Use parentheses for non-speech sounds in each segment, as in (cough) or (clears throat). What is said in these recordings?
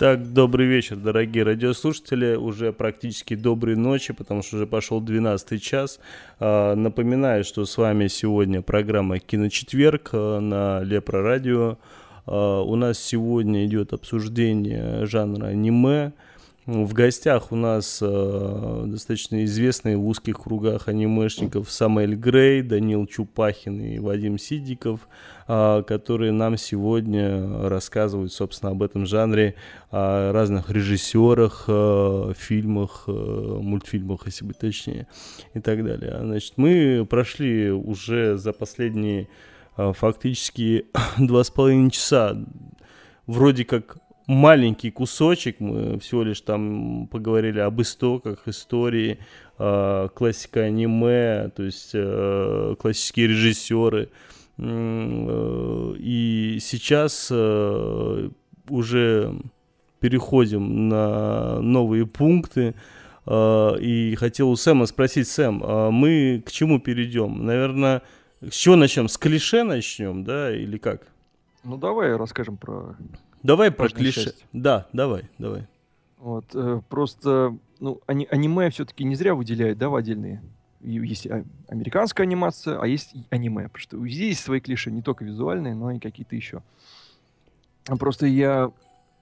Так, добрый вечер, дорогие радиослушатели. Уже практически доброй ночи, потому что уже пошел 12 час. А, напоминаю, что с вами сегодня программа «Киночетверг» а, на Лепро Радио. А, у нас сегодня идет обсуждение жанра аниме. В гостях у нас э, достаточно известные в узких кругах анимешников Самуэль Грей, Данил Чупахин и Вадим Сидиков, э, которые нам сегодня рассказывают, собственно, об этом жанре, о разных режиссерах, э, фильмах, э, мультфильмах, если быть точнее, и так далее. Значит, мы прошли уже за последние э, фактически (clears throat) два с половиной часа вроде как маленький кусочек, мы всего лишь там поговорили об истоках, истории, э, классика аниме, то есть э, классические режиссеры. Э, и сейчас э, уже переходим на новые пункты. Э, и хотел у Сэма спросить, Сэм, э, мы к чему перейдем? Наверное, с чего начнем? С клише начнем, да, или как? Ну, давай расскажем про Давай про клише. Часть. Да, давай, давай. Вот, э, просто, ну, ани- аниме все-таки не зря выделяют, да, в отдельные. Есть а, американская анимация, а есть аниме. Потому что здесь есть свои клише, не только визуальные, но и какие-то еще. Просто я,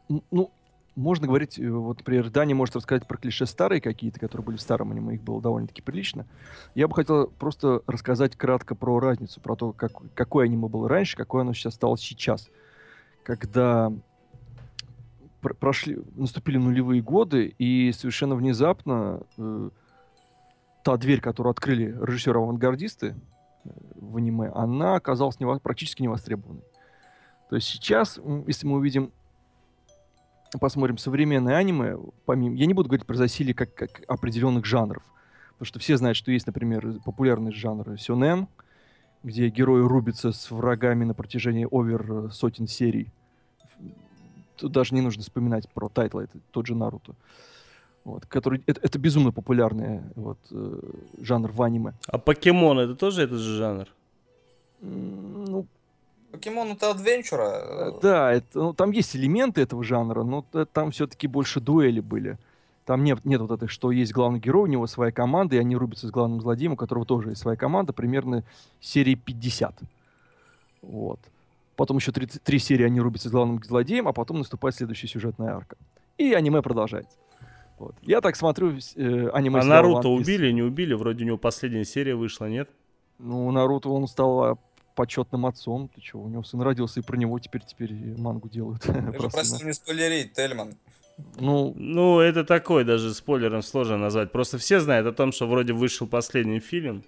ну, можно говорить, э, вот, например, Дани может рассказать про клише старые какие-то, которые были в старом аниме, их было довольно-таки прилично. Я бы хотел просто рассказать кратко про разницу, про то, как, какое аниме было раньше, какое оно сейчас стало сейчас. Когда пр прошли, наступили нулевые годы, и совершенно внезапно э, та дверь, которую открыли режиссеры-авангардисты э, в аниме, она оказалась нево практически невостребованной. То есть сейчас, если мы увидим, посмотрим современное аниме, помимо, я не буду говорить про засилие как, как определенных жанров, потому что все знают, что есть, например, популярный жанр сёнэн, где герои рубятся с врагами на протяжении over э, сотен серий тут даже не нужно вспоминать про тайтлы, это тот же Наруто. Вот, который, это, это безумно популярный вот, э, жанр в аниме. А покемон это тоже этот же жанр? Ну, Покемон это адвенчура. Э, да, это, ну, там есть элементы этого жанра, но там все-таки больше дуэли были. Там нет, нет вот этой, что есть главный герой, у него своя команда, и они рубятся с главным злодеем, у которого тоже есть своя команда, примерно серии 50. Вот. Потом еще три, три серии они рубятся с главным злодеем, а потом наступает следующая сюжетная арка. И аниме продолжается. Вот. Я так смотрю э, аниме. А Наруто убили, не убили? Вроде у него последняя серия вышла, нет? Ну, Наруто он стал а, почетным отцом. Ты что, у него сын родился, и про него теперь теперь мангу делают. (laughs) Просто не спойлерить, Тельман. Ну, ну, это такой даже спойлером сложно назвать. Просто все знают о том, что вроде вышел последний фильм.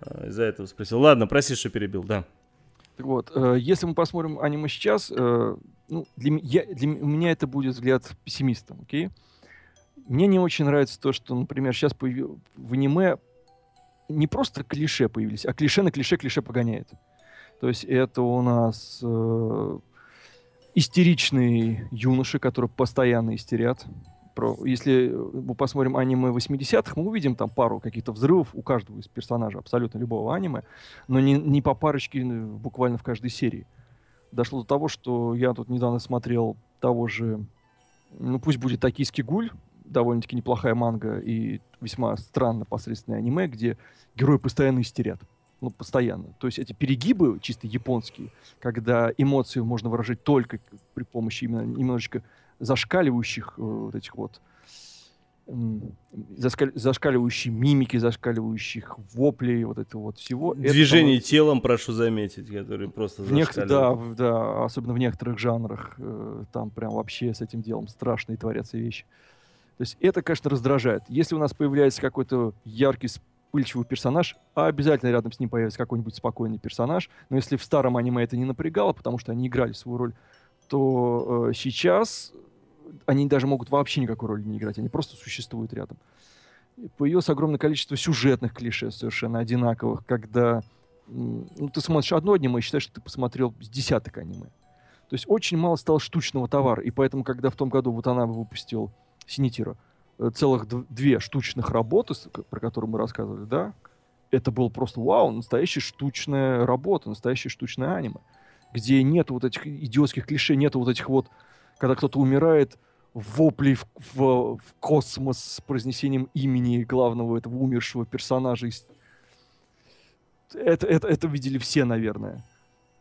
А, из-за этого спросил. Ладно, прости, что перебил, да. Вот, э, если мы посмотрим аниме сейчас, э, ну, для, я, для меня это будет взгляд пессимиста, окей? Мне не очень нравится то, что, например, сейчас появ... в аниме не просто клише появились, а клише на клише клише погоняет. То есть это у нас э, истеричные юноши, которые постоянно истерят, про, если э, мы посмотрим аниме 80-х, мы увидим там пару каких-то взрывов у каждого из персонажей абсолютно любого аниме, но не, не по парочке э, буквально в каждой серии. Дошло до того, что я тут недавно смотрел того же, ну пусть будет «Токийский гуль», довольно-таки неплохая манга и весьма странно посредственное аниме, где герои постоянно истерят. Ну, постоянно. То есть эти перегибы чисто японские, когда эмоции можно выражать только при помощи именно немножечко зашкаливающих э, вот этих вот заскаль, зашкаливающие мимики, зашкаливающих воплей, вот это вот всего. Движение это, телом, прошу заметить, которые просто в нех, да, да, особенно в некоторых жанрах, э, там прям вообще с этим делом страшные творятся вещи. То есть это, конечно, раздражает. Если у нас появляется какой-то яркий, вспыльчивый персонаж, а обязательно рядом с ним появится какой-нибудь спокойный персонаж. Но если в старом аниме это не напрягало, потому что они играли свою роль, то э, сейчас они даже могут вообще никакой роли не играть, они просто существуют рядом. И появилось огромное количество сюжетных клише совершенно одинаковых, когда ну, ты смотришь одно аниме и считаешь, что ты посмотрел с десяток аниме. То есть очень мало стало штучного товара, и поэтому, когда в том году вот она выпустил Синитира, э, целых дв- две штучных работы, про которые мы рассказывали, да, это было просто вау, настоящая штучная работа, настоящее штучное аниме, где нет вот этих идиотских клише, нет вот этих вот, когда кто-то умирает, воплей в, в- в космос с произнесением имени главного этого умершего персонажа. Это, это, это видели все, наверное.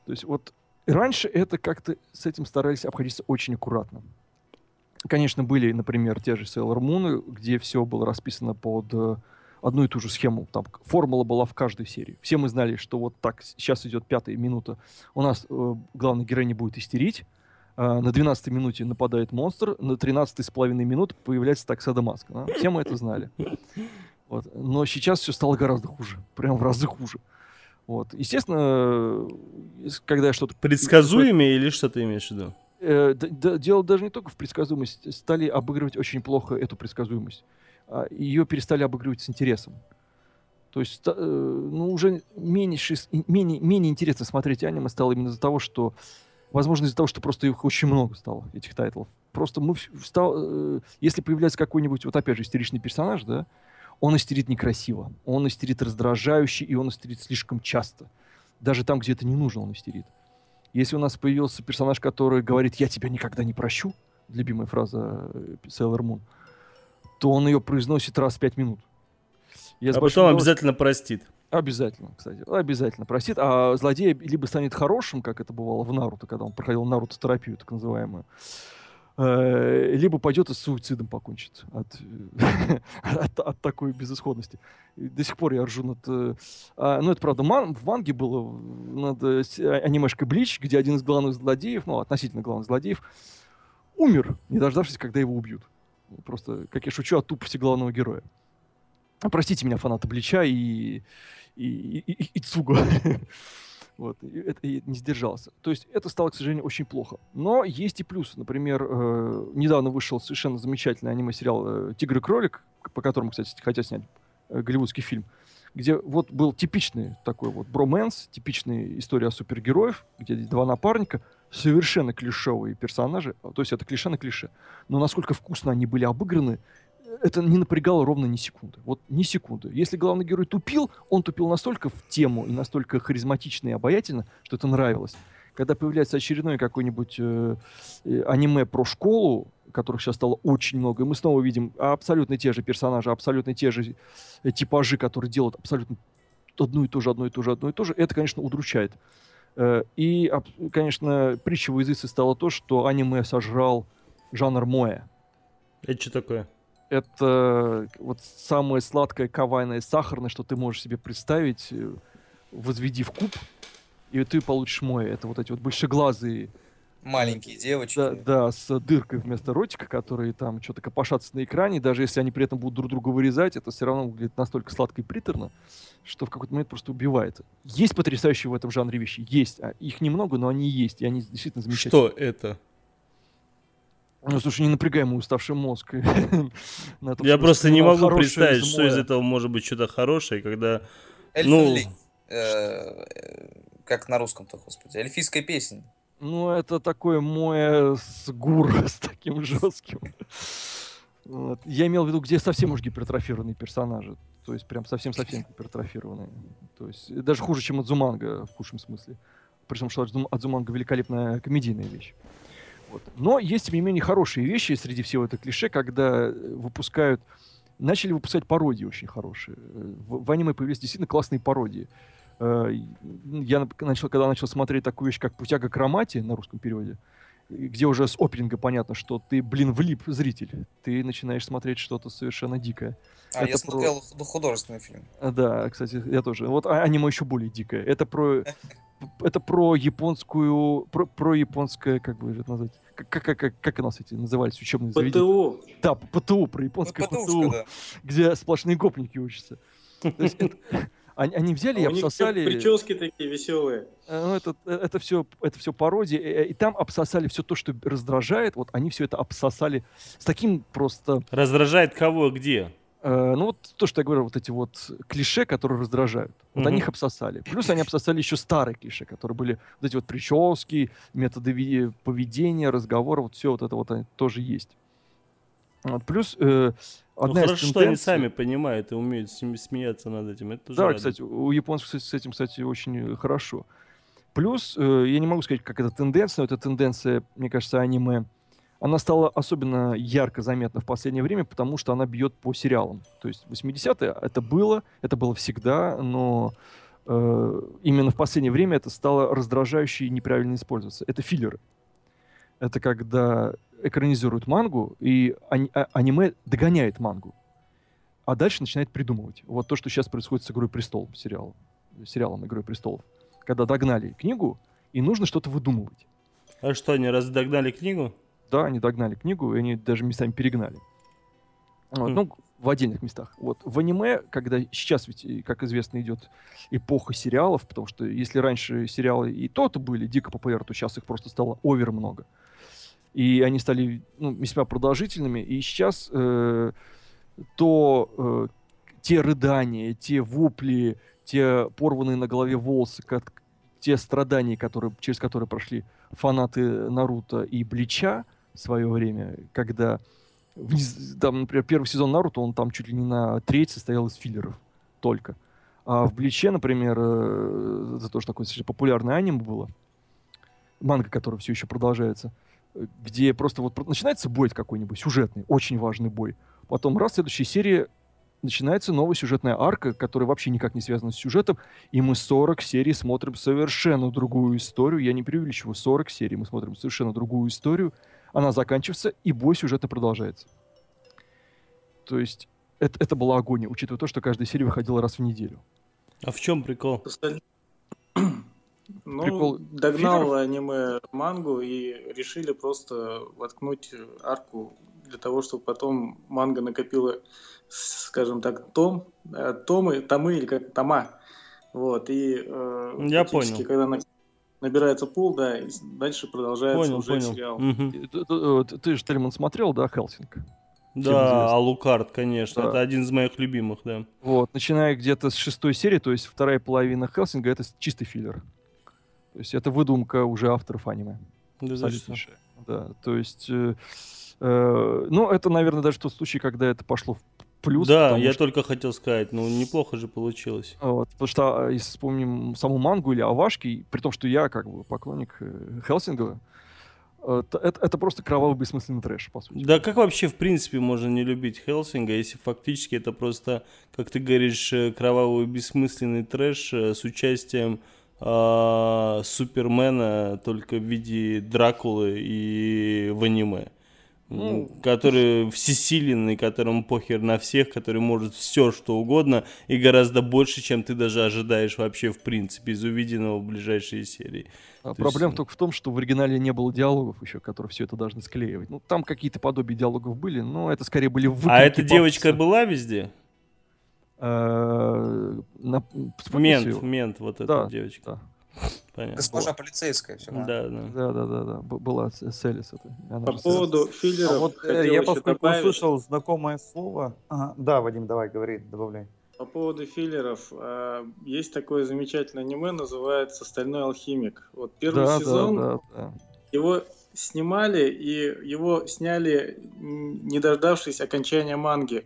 То есть вот раньше это как-то с этим старались обходиться очень аккуратно. Конечно, были, например, те же Sailor Moon, где все было расписано под э, одну и ту же схему. Там формула была в каждой серии. Все мы знали, что вот так, сейчас идет пятая минута. У нас э, герой не будет истерить. А, на 12 минуте нападает монстр, на 13 с половиной минут появляется таксада маска. да. Все мы это знали. Вот. Но сейчас все стало гораздо хуже. Прям в разы хуже. Вот. Естественно, когда я что-то... Предсказуемее или что ты имеешь в виду? Э, д- д- дело даже не только в предсказуемости. Стали обыгрывать очень плохо эту предсказуемость. А, Ее перестали обыгрывать с интересом. То есть, э, ну, уже меньше, менее, менее интересно смотреть аниме стало именно из-за того, что... Возможно, из-за того, что просто их очень много стало, этих тайтлов. Просто мы стал, э, если появляется какой-нибудь, вот опять же, истеричный персонаж, да, он истерит некрасиво, он истерит раздражающе, и он истерит слишком часто. Даже там, где это не нужно, он истерит. Если у нас появился персонаж, который говорит «я тебя никогда не прощу», любимая фраза э, Sailor Moon, то он ее произносит раз в пять минут. Я А потом обязательно простит. Обязательно, кстати. Обязательно простит. А злодей либо станет хорошим, как это бывало в Наруто, когда он проходил Наруто-терапию, так называемую, э, либо пойдет и с суицидом покончит от, (laughs) от, от такой безысходности. До сих пор я ржу над... э, а, ну, это правда, ман- в манге было над э, а- анимешкой Блич, где один из главных злодеев, ну, относительно главных злодеев, умер, не дождавшись, когда его убьют. Просто, как я шучу, от тупости главного героя. Простите меня, фанаты Блича и, и, и, и- и Цуго. (laughs) Вот, и и не сдержался. То есть это стало, к сожалению, очень плохо. Но есть и плюсы. Например, э, недавно вышел совершенно замечательный аниме-сериал э, «Тигр и кролик», по которому, кстати, хотят снять э, голливудский фильм, где вот был типичный такой вот броманс, типичная история о супергероев, где два напарника, совершенно клишевые персонажи, то есть это клише на клише. Но насколько вкусно они были обыграны, это не напрягало ровно ни секунды. Вот ни секунды. Если главный герой тупил, он тупил настолько в тему и настолько харизматично и обаятельно, что это нравилось. Когда появляется очередное какое-нибудь э, э, аниме про школу, которых сейчас стало очень много, и мы снова видим абсолютно те же персонажи, абсолютно те же э, типажи, которые делают абсолютно одно и то же, одно и то же, одно и то же, это, конечно, удручает. Э, И, конечно, притча во языце стало то, что аниме сожрал жанр моя Это что такое? Это вот самое сладкое, кавайное, сахарное, что ты можешь себе представить, э, возведи в куб, и ты получишь мой. Это вот эти вот большеглазые, Маленькие девочки. да, да, с дыркой вместо ротика, которые там что-то копошатся на экране, даже если они при этом будут друг друга вырезать, это все равно выглядит настолько сладко и приторно, что в какой-то момент просто убивает. Есть потрясающие в этом жанре вещи? Есть. А Их немного, но они есть, и они действительно замечательные. Что это? Ну, слушай, не напрягай мой уставший мозг. (laughs) том, Я просто не могу представить, что из этого может быть что-то хорошее, когда... Ну-. Э, э, Как на русском-то, господи. Эльфийская песня. Ну, это такое мое с гур (laughs) с таким жестким. Вот. Я имел в виду, где совсем уж гипертрофированные персонажи. То есть прям совсем-совсем гипертрофированные. То есть даже хуже, чем Адзуманга в худшем смысле. Причем, что Адзум- Адзуманга великолепная комедийная вещь. Вот. Но есть, тем не менее, хорошие вещи среди всего этого клише, когда э, выпускают... Начали выпускать пародии очень хорошие. Э, В, в аниме появились действительно классные пародии. Э, Я начал, когда начал смотреть такую вещь, как «Путяга к Ромате» на русском переводе, где уже с опенинга понятно, что ты, блин, влип зритель. Ты начинаешь смотреть что-то совершенно дикое. А, Это я смотрел худ- художественный фильм. А, Да, кстати, я тоже. Вот а- аниме еще более дикое. Это про (laughs) это про японскую, про, про японское, как бы это назвать, как, как, как, как у нас эти назывались учебные заведения? ПТУ. Да, ПТУ, про японское Ну, ПТУ, да. где сплошные гопники учатся. (laughs) Они, они взяли и А у них всё обсосали... прически такие веселые. Э, Ну, это, э, это все, это все пародия, э, и там обсосали все то, что раздражает, вот они все это обсосали с таким просто, Раздражает кого где? Э, ну вот то, что я говорю, вот эти вот клише, которые раздражают, вот Мгм. они их обсосали. Плюс они обсосали еще старые клише, которые были вот эти вот прически, методы поведения, разговора, вот все вот это вот тоже есть. Вот, плюс э, Ну, одна из хорошо, что они тенденций- сами понимают и умеют сме- смеяться над этим. Это тоже Да, радует. кстати, у японцев кстати, с этим, кстати, очень э, хорошо. Плюс, э, я не могу сказать, как это тенденция, но эта тенденция, мне кажется, аниме, она стала особенно ярко заметна в последнее время, потому что она бьет по сериалам. То есть 80-е это было, это было всегда, но э, именно в последнее время это стало раздражающе и неправильно использоваться. Это филлеры. Это когда экранизируют мангу, и ани- а- аниме догоняет мангу а дальше начинает придумывать. Вот то, что сейчас происходит с «Игрой престолов», сериалом, сериалом «Игрой престолов». Когда догнали книгу, и нужно что-то выдумывать. А что, они раз догнали книгу? Да, они догнали книгу, и они даже местами перегнали. Вот, Хм. Ну, в отдельных местах. Вот. В аниме, когда сейчас ведь, как известно, идет эпоха сериалов, потому что если раньше сериалы и то-то были дико популярны, то сейчас их просто стало овер много. И они стали ну, весьма продолжительными. И сейчас э, то э, те рыдания, те вопли, те порванные на голове волосы, как, те страдания, которые, через которые прошли фанаты Наруто и Блича в свое время, когда вниз- там, например, первый сезон Наруто, он там чуть ли не на треть состоял из филлеров только. А в Бличе, например, за то, что такое достаточно популярное аниме было, манга, которая все еще продолжается, где просто вот начинается бой какой-нибудь, сюжетный, очень важный бой. Потом раз, в следующей серии начинается новая сюжетная арка, которая вообще никак не связана с сюжетом, и мы 40 серий смотрим совершенно другую историю. Я не преувеличиваю, 40 серий мы смотрим совершенно другую историю. Она заканчивается, и бой сюжетно продолжается. То есть это, это была агония, учитывая то, что каждая серия выходила раз в неделю. А в чем прикол? (clears throat) Ну, Прикол догнал аниме мангу и решили просто воткнуть арку для того, чтобы потом манга накопила, скажем так, том, э, томы, томы или как тома. Вот, и э, Я понял. когда на- набирается пул, да, и дальше продолжается Понял, уже понял. сериал. И Ты, ты- ты- же, Тельман, смотрел, да, Хелсинг? Да. Алукард, конечно. Да. Это один из моих любимых, да. Вот, начиная где-то с шестой серии, то есть вторая половина Хелсинга, это чистый филлер. То есть это выдумка уже авторов аниме. Да. Да, то есть, э, ну, это, наверное, даже тот случай, когда это пошло в плюс. да, я что- только хотел сказать, ну неплохо же получилось. Вот, потому что, а, если вспомним саму мангу или Авашки, при том, что я как бы поклонник э, Хелсинга, э, это, это просто кровавый бессмысленный трэш, по сути. Да как вообще в принципе можно не любить Хелсинга, если фактически это просто, как ты говоришь, э, кровавый бессмысленный трэш э, с участием а, Супермена только в виде Дракулы и в аниме. Ну, который всесиленный, которому похер на всех, который может все, что угодно, и гораздо больше, чем ты даже ожидаешь вообще в принципе из увиденного в ближайшие серии. А то Проблема есть- только в том, что в оригинале не было диалогов еще, которые все это должны склеивать. Ну, там какие-то подобия диалогов были, но это скорее были выкрики а эта девочка пафоса. была везде? Э, на- Мент, мент, вот эта Да, девочка. да. Понятно. Госпожа полицейская, все Да, да. Да, да, да, Была Селис. Это. Она По поводу филлеров А вот э, я поскольку добавить. услышал знакомое слово. Ага, да, Вадим, давай, говори, добавляй. По поводу филлеров, а, есть такое замечательное аниме, называется «Стальной алхимик». Вот первый Да, сезон, да, да, да. его снимали, и его сняли, не дождавшись окончания манги.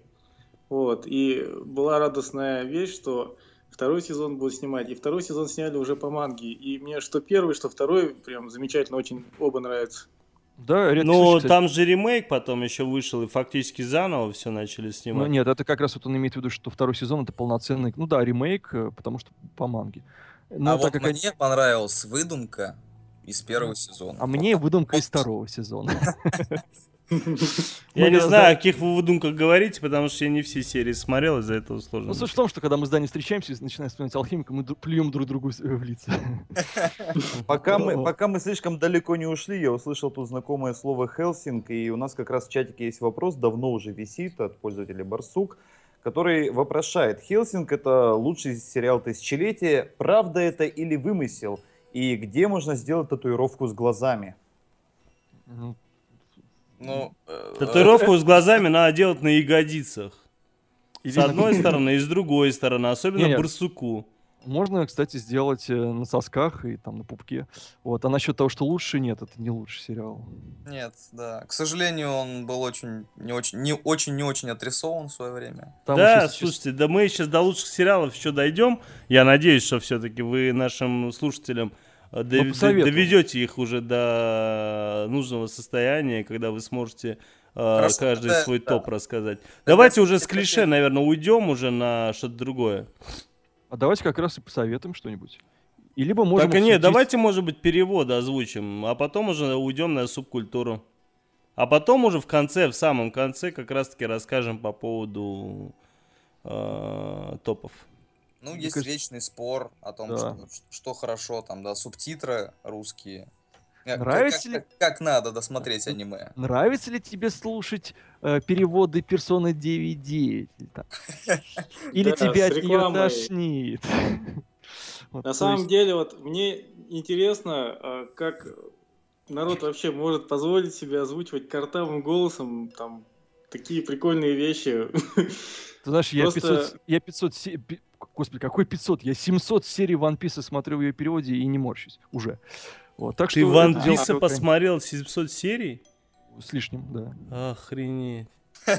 Вот, и была радостная вещь, что второй сезон будут снимать, и второй сезон сняли уже по манге. И мне что первый, что второй прям замечательно, очень оба нравятся. Да, редкий Ну, случай, там же ремейк потом еще вышел, и фактически заново все начали Ну, снимать. нет, это как раз вот он имеет в виду, что второй сезон это полноценный, ну да, ремейк, э, потому что по манге. Но а так вот как мне они- понравилась выдумка из первого сезона. А мне выдумка из второго сезона. (laughs) Я не знаю, о каких вы выдумках говорите, потому что я не все серии смотрел, из-за этого сложно. Ну, суть в том, что когда мы с Даней встречаемся и начинаем вспоминать алхимика, мы плюем друг другу в в лица. (laughs) Пока мы, пока мы слишком далеко не ушли, я услышал тут знакомое слово Хелсинг, и у нас как раз в чатике есть вопрос, давно уже висит от пользователя Барсук. который вопрошает, Хелсинг это лучший сериал тысячелетия, правда это или вымысел? И где можно сделать татуировку с глазами? Ну, Ну, э, Татуировку с глазами надо делать на ягодицах. или С на- одной (laughs) стороны и с другой стороны, особенно барсуку. Можно, кстати, сделать э, на сосках и там на пупке. Вот. А насчет того, что лучше, нет, это не лучший сериал. Нет, да. К сожалению, он был очень не очень не очень не очень отрисован в свое время. Там да, сейчас- слушайте, да мы сейчас до лучших сериалов еще дойдем. Я надеюсь, что все-таки вы нашим слушателям дов- Ну, посоветуем. доведете их уже до нужного состояния, когда вы сможете э, Хорошо, каждый тогда- свой да. топ рассказать. Давайте уже с клише, наверное, уйдем уже на что-то другое. А давайте как раз и посоветуем что-нибудь. И либо можем... так и нет, обсудить- давайте, может быть, переводы озвучим, а потом уже уйдем на субкультуру. А потом уже в конце, в самом конце, как раз-таки расскажем по поводу э, топов. Ну, Мне есть кажется- вечный спор о том, Да. что, что хорошо, там, да, субтитры русские. Э, Нравится как, ли- как- как надо досмотреть аниме? Нравится ли тебе слушать э, переводы персоны 9.9? (laughs) Или, тебя от нее тошнит? (laughs) На самом деле, вот мне интересно, а, как народ вообще может позволить себе озвучивать картавым голосом там такие прикольные вещи. Ты знаешь, я Просто- 500, я 500, се- пи- господи, какой 500? Я 700 серий One Piece смотрю в ее переводе и не морщусь уже. Вот, так Ты что Ван это дело посмотрел 700 серий? С лишним, да. Охренеть.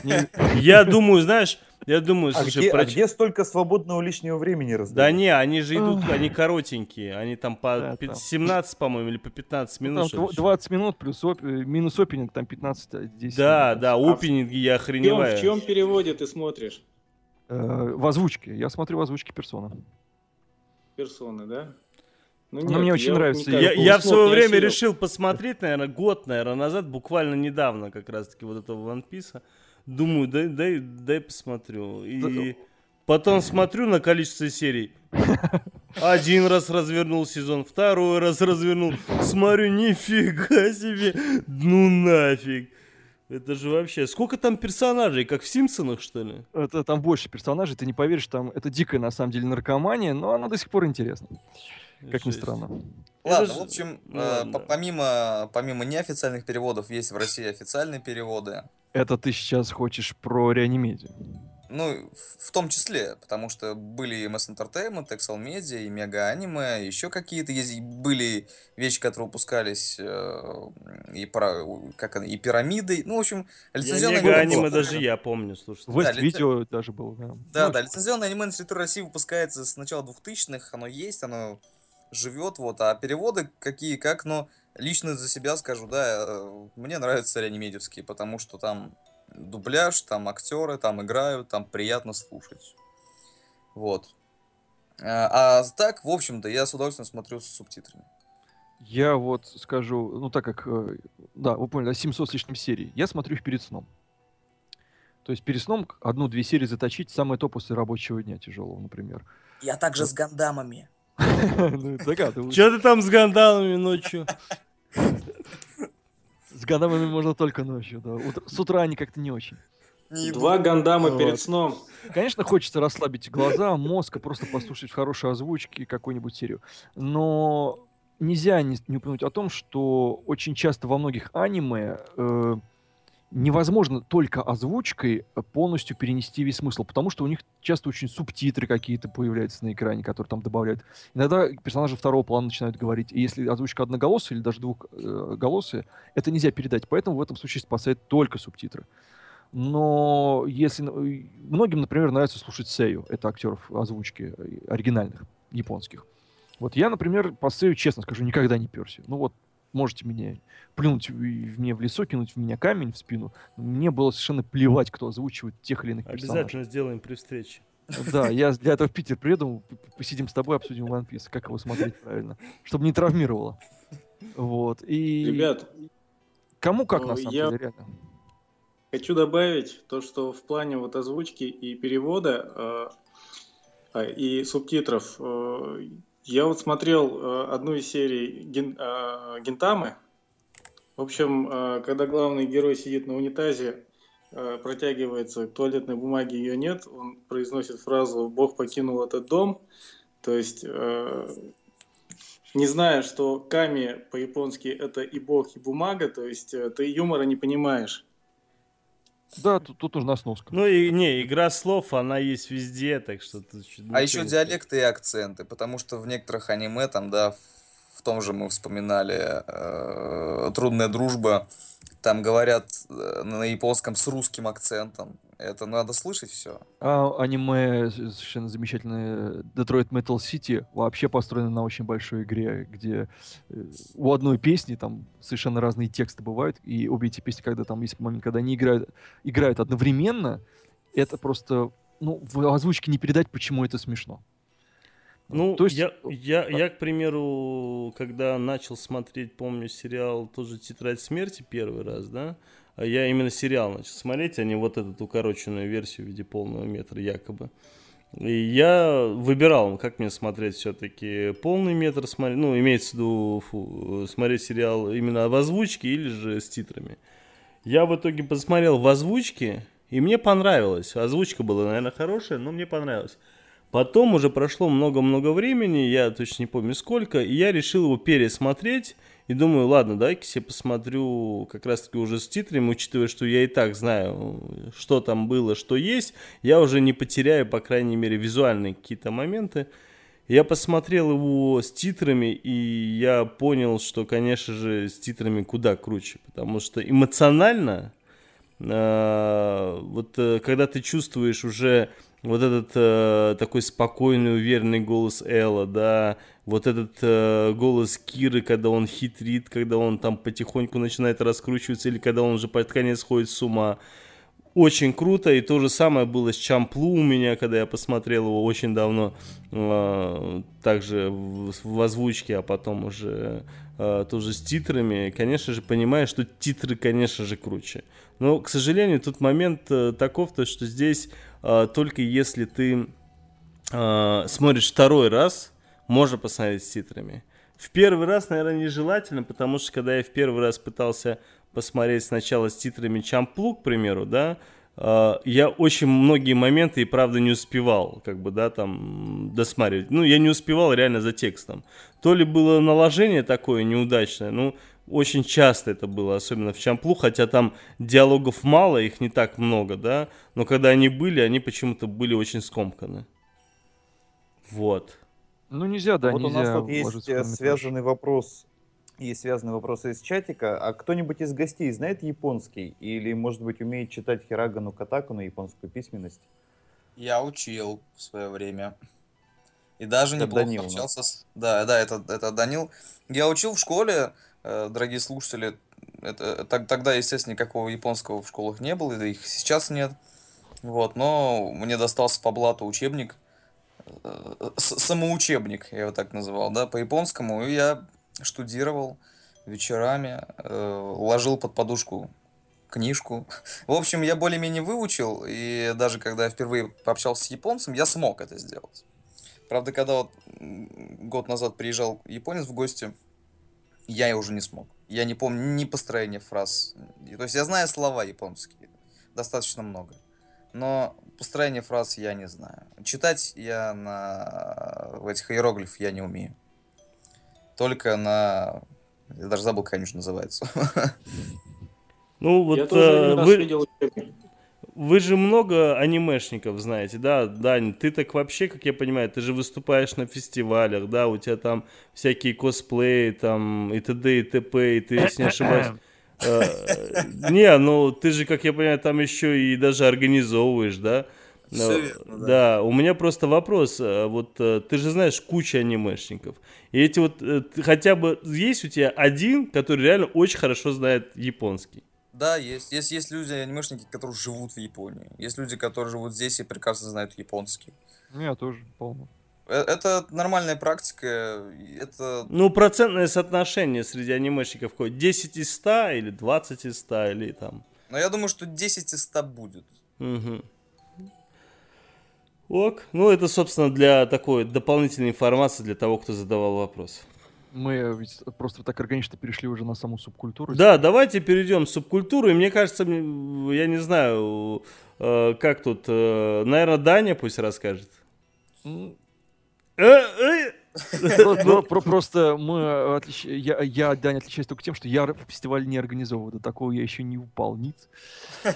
Не- (laughs) Я думаю, знаешь, я думаю, А слушай, где, а где столько свободного лишнего времени Да раздают? не, они же идут, они коротенькие, они там по Да, пи- там. 17, по-моему, или по 15 ну, минут. там что ли. дв- 20 минут плюс оп- э, минус опенинг, там 15, а 10. Да, минут. да, А опенинги я В охреневаю. в чем переводе ты смотришь Э, в озвучке. Я смотрю в озвучке персона. персоны, да? Ну, Она мне очень я нравится. Я, я в свое время осилил. решил посмотреть, наверное, год, наверное, назад, буквально недавно, как раз-таки, вот этого One Piece. Думаю, дай, дай, дай посмотрю. И потом смотрю на количество серий. Один раз развернул сезон, второй раз развернул. Смотрю, нифига себе. Ну нафиг. Это же вообще... Сколько там персонажей, как в Симпсонах, что ли? Это там больше персонажей, ты не поверишь, там это дикая на самом деле наркомания, но она до сих пор интересна, как ни Жесть. странно. Это Ладно, в общем, ну э, да. помимо, помимо неофициальных переводов, есть в России официальные переводы. Это ты сейчас хочешь про реанимедию. Ну, в- том числе, потому что были и MS Entertainment, Excel Media, и Мега Аниме, еще какие-то есть, были вещи, которые выпускались, э, и, про, как и пирамиды, ну, в общем, лицензионное мега аниме было. аниме даже я помню, слушай. Вест лице- видео даже было, да. Да, Ну, да, лицензионное аниме на территории России выпускается с начала 2000-х, оно есть, оно живет, вот, а переводы какие, как, но лично за себя скажу, да, э, мне нравятся реанимедевские, потому что там дубляж, там актеры, там играют, там приятно слушать. Вот. А, а так, в общем-то, я с удовольствием смотрю с субтитрами. Я вот скажу, ну так как, э, да, вы поняли, да, 700 с лишним серий, я смотрю их перед сном. То есть перед сном одну-две серии заточить, самое то после рабочего дня тяжелого, например. Я также с гандамами. (laughs) Ну. Че ты там с гандалами ночью? (laughs) С гадамами можно только ночью, да. С утра они как-то не очень. Два гандама Вот. перед сном. Конечно, хочется расслабить глаза, мозг, и просто послушать в хорошей озвучке какую-нибудь серию. Но нельзя не, не упомянуть о том, что очень часто во многих аниме э, невозможно только озвучкой э, полностью перенести весь смысл, потому что у них часто очень субтитры какие-то появляются на экране, которые там добавляют. Иногда персонажи второго плана начинают говорить, и если озвучка одноголосая или даже двухголосая, это нельзя передать, поэтому в этом случае спасает только субтитры. Но если ну, многим, например, нравится слушать Сею, это актеров озвучки э, оригинальных японских. Вот я, например, по Сею, честно скажу, никогда не перся. Ну вот, можете меня плюнуть в, мне в лицо, кинуть в меня камень в спину. Мне было совершенно плевать, кто озвучивает тех или иных персонажей. Обязательно сделаем при встрече. Да, я (laughs) для этого в Питер приеду, посидим с тобой, обсудим One Piece, как его смотреть правильно, чтобы не травмировало. Вот. И Ребят, кому как на ну, самом я- деле, реально. Хочу добавить то, что в плане вот озвучки и перевода э, а, и субтитров э, я вот смотрел э, одну из серий Ген- э, Гентамы. В общем, э, когда главный герой сидит на унитазе протягивается к туалетной бумаге, ее нет, он произносит фразу «Бог покинул этот дом». То есть, не зная, что ками по-японски это и бог, и бумага, то есть ты юмора не понимаешь. Да, тут, тут нужна сноска. Ну и не, игра слов, она есть везде, так что... тут чё- А еще не диалекты и акценты, потому что в некоторых аниме, там, да, в том же мы вспоминали э, «Трудная дружба», там говорят э, на японском с русским акцентом. Это надо слышать все. А аниме совершенно замечательное Detroit Metal City вообще построено на очень большой игре, где э, у одной песни там совершенно разные тексты бывают, и обе эти песни, когда там есть момент, когда они играют, играют одновременно, это просто, ну, в озвучке не передать, почему это смешно. Ну, То есть- я, я, я, к примеру, когда начал смотреть, помню, сериал тоже «Тетрадь смерти» первый раз, да, а я именно сериал начал смотреть, а не вот эту укороченную версию в виде полного метра якобы. И я выбирал, как мне смотреть все-таки полный метр смотреть, ну, имеется в виду фу, смотреть сериал именно в озвучке или же с титрами. Я в итоге посмотрел в озвучке, и мне понравилось. Озвучка была, наверное, хорошая, но мне понравилось. Потом уже прошло много-много времени, я точно не помню сколько, и я решил его пересмотреть. И думаю, ладно, дай-ка себе посмотрю как раз-таки уже с титрами, учитывая, что я и так знаю, что там было, что есть. Я уже не потеряю, по крайней мере, визуальные какие-то моменты. Я посмотрел его с титрами, и я понял, что, конечно же, с титрами куда круче. Потому что эмоционально, э, вот э, когда ты чувствуешь уже вот этот э, такой спокойный, уверенный голос Элла, да, вот этот э, голос Киры, когда он хитрит, когда он там потихоньку начинает раскручиваться, или когда он уже под конец сходит с ума. Очень круто, и то же самое было с Чамплу у меня, когда я посмотрел его очень давно, э, также в, в озвучке, а потом уже э, тоже с титрами. Конечно же, понимаю, что титры, конечно же, круче. Но, к сожалению, тут момент э, таков, то, что здесь только если ты э, смотришь второй раз, можно посмотреть с титрами. В первый раз, наверное, нежелательно, потому что когда я в первый раз пытался посмотреть сначала с титрами Чамплу, к примеру, да, э, я очень многие моменты и правда не успевал, как бы, да, там, досматривать. Ну, я не успевал реально за текстом. То ли было наложение такое неудачное, ну, очень часто это было, особенно в Чамплу, хотя там диалогов мало, их не так много, да, но когда они были, они почему-то были очень скомканы. Вот. Ну, нельзя, да, вот у нельзя нас тут есть э, связанный вопрос. Есть связанный вопрос из чатика. А кто-нибудь из гостей знает японский? Или, может быть, умеет читать хирагану катаку на японскую письменность? Я учил в свое время. И даже Это неплохо Данил у общался с... Да, да, это, это Данил. Я учил в школе, дорогие слушатели. Это, так- тогда, естественно, никакого японского в школах не было, и их сейчас нет. Вот, но мне достался по блату учебник, э, самоучебник, я его так называл, да, по японскому, и я штудировал вечерами, э, ложил под подушку книжку. В общем, я более-менее выучил, и даже когда я впервые пообщался с японцем, я смог это сделать. Правда, когда вот год назад приезжал японец в гости, я уже не смог. Я не помню ни построения фраз. То есть я знаю слова японские, достаточно много. Но построение фраз я не знаю. Читать я на в этих иероглифах я не умею. Только на... Я даже забыл, как они же называются. Ну, вот Я тоже э, вы, видел учебник. Вы же много анимешников знаете, да, Дань? Ты так вообще, как я понимаю, ты же выступаешь на фестивалях, да, у тебя там всякие косплеи, там, и т.д. и т.п., и ты, если не ошибаюсь... (coughs) э, Не, ну ты же, как я понимаю, там еще и даже организовываешь, да? Ну, верно, да. Да, у меня просто вопрос. э, Вот э, ты же знаешь кучу анимешников. И эти вот хотя бы есть у тебя один, который реально очень хорошо знает японский. Да, есть. Есть, есть люди, анимешники, которые живут в Японии. Есть люди, которые живут здесь и прекрасно знают японский. Ну, я тоже полно. Э, Это нормальная практика. Это Ну, процентное соотношение среди анимешников какое? 10 из 100 или 20 из 100 или там? Но я думаю, что 10 из 100 будет. Мгм. Ок. Ну, это, собственно, для такой дополнительной информации для того, кто задавал вопрос. Мы ведь просто так органично перешли уже на саму субкультуру. Да, давайте перейдем в субкультуру. И мне кажется, я не знаю, э, как тут, э, наверное, Даня пусть расскажет. Э, э, (laughs) Про- про- про- Просто мы отлич- я, от Дани отличаюсь только тем, что я фестиваль не организовываю. До такого я еще не упал ниц. (laughs)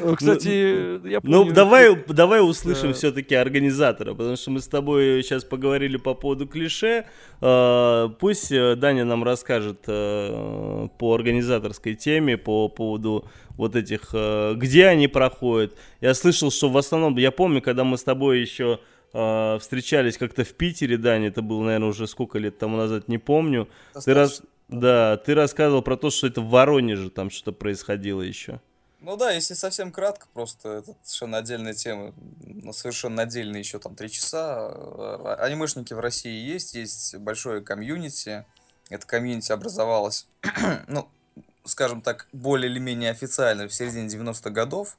Э, Кстати, я Ну, давай, давай услышим все-таки организатора, потому что мы с тобой сейчас поговорили по поводу клише. Э, Пусть э, Даня нам расскажет э, по организаторской теме, по поводу вот этих, э, где они проходят. Я слышал, что в основном, я помню, когда мы с тобой еще э, встречались как-то в Питере, Даня, это было, наверное, уже сколько лет тому назад, не помню. Ты раз, да, ты рассказывал про то, что это в Воронеже там что-то происходило еще. Ну да, если совсем кратко, просто это совершенно отдельная тема, на совершенно отдельные еще там три часа. А- Анимешники в России есть, есть большое комьюнити. Это комьюнити образовалось, (clears throat) ну, скажем так, более или менее официально в середине 90-х годов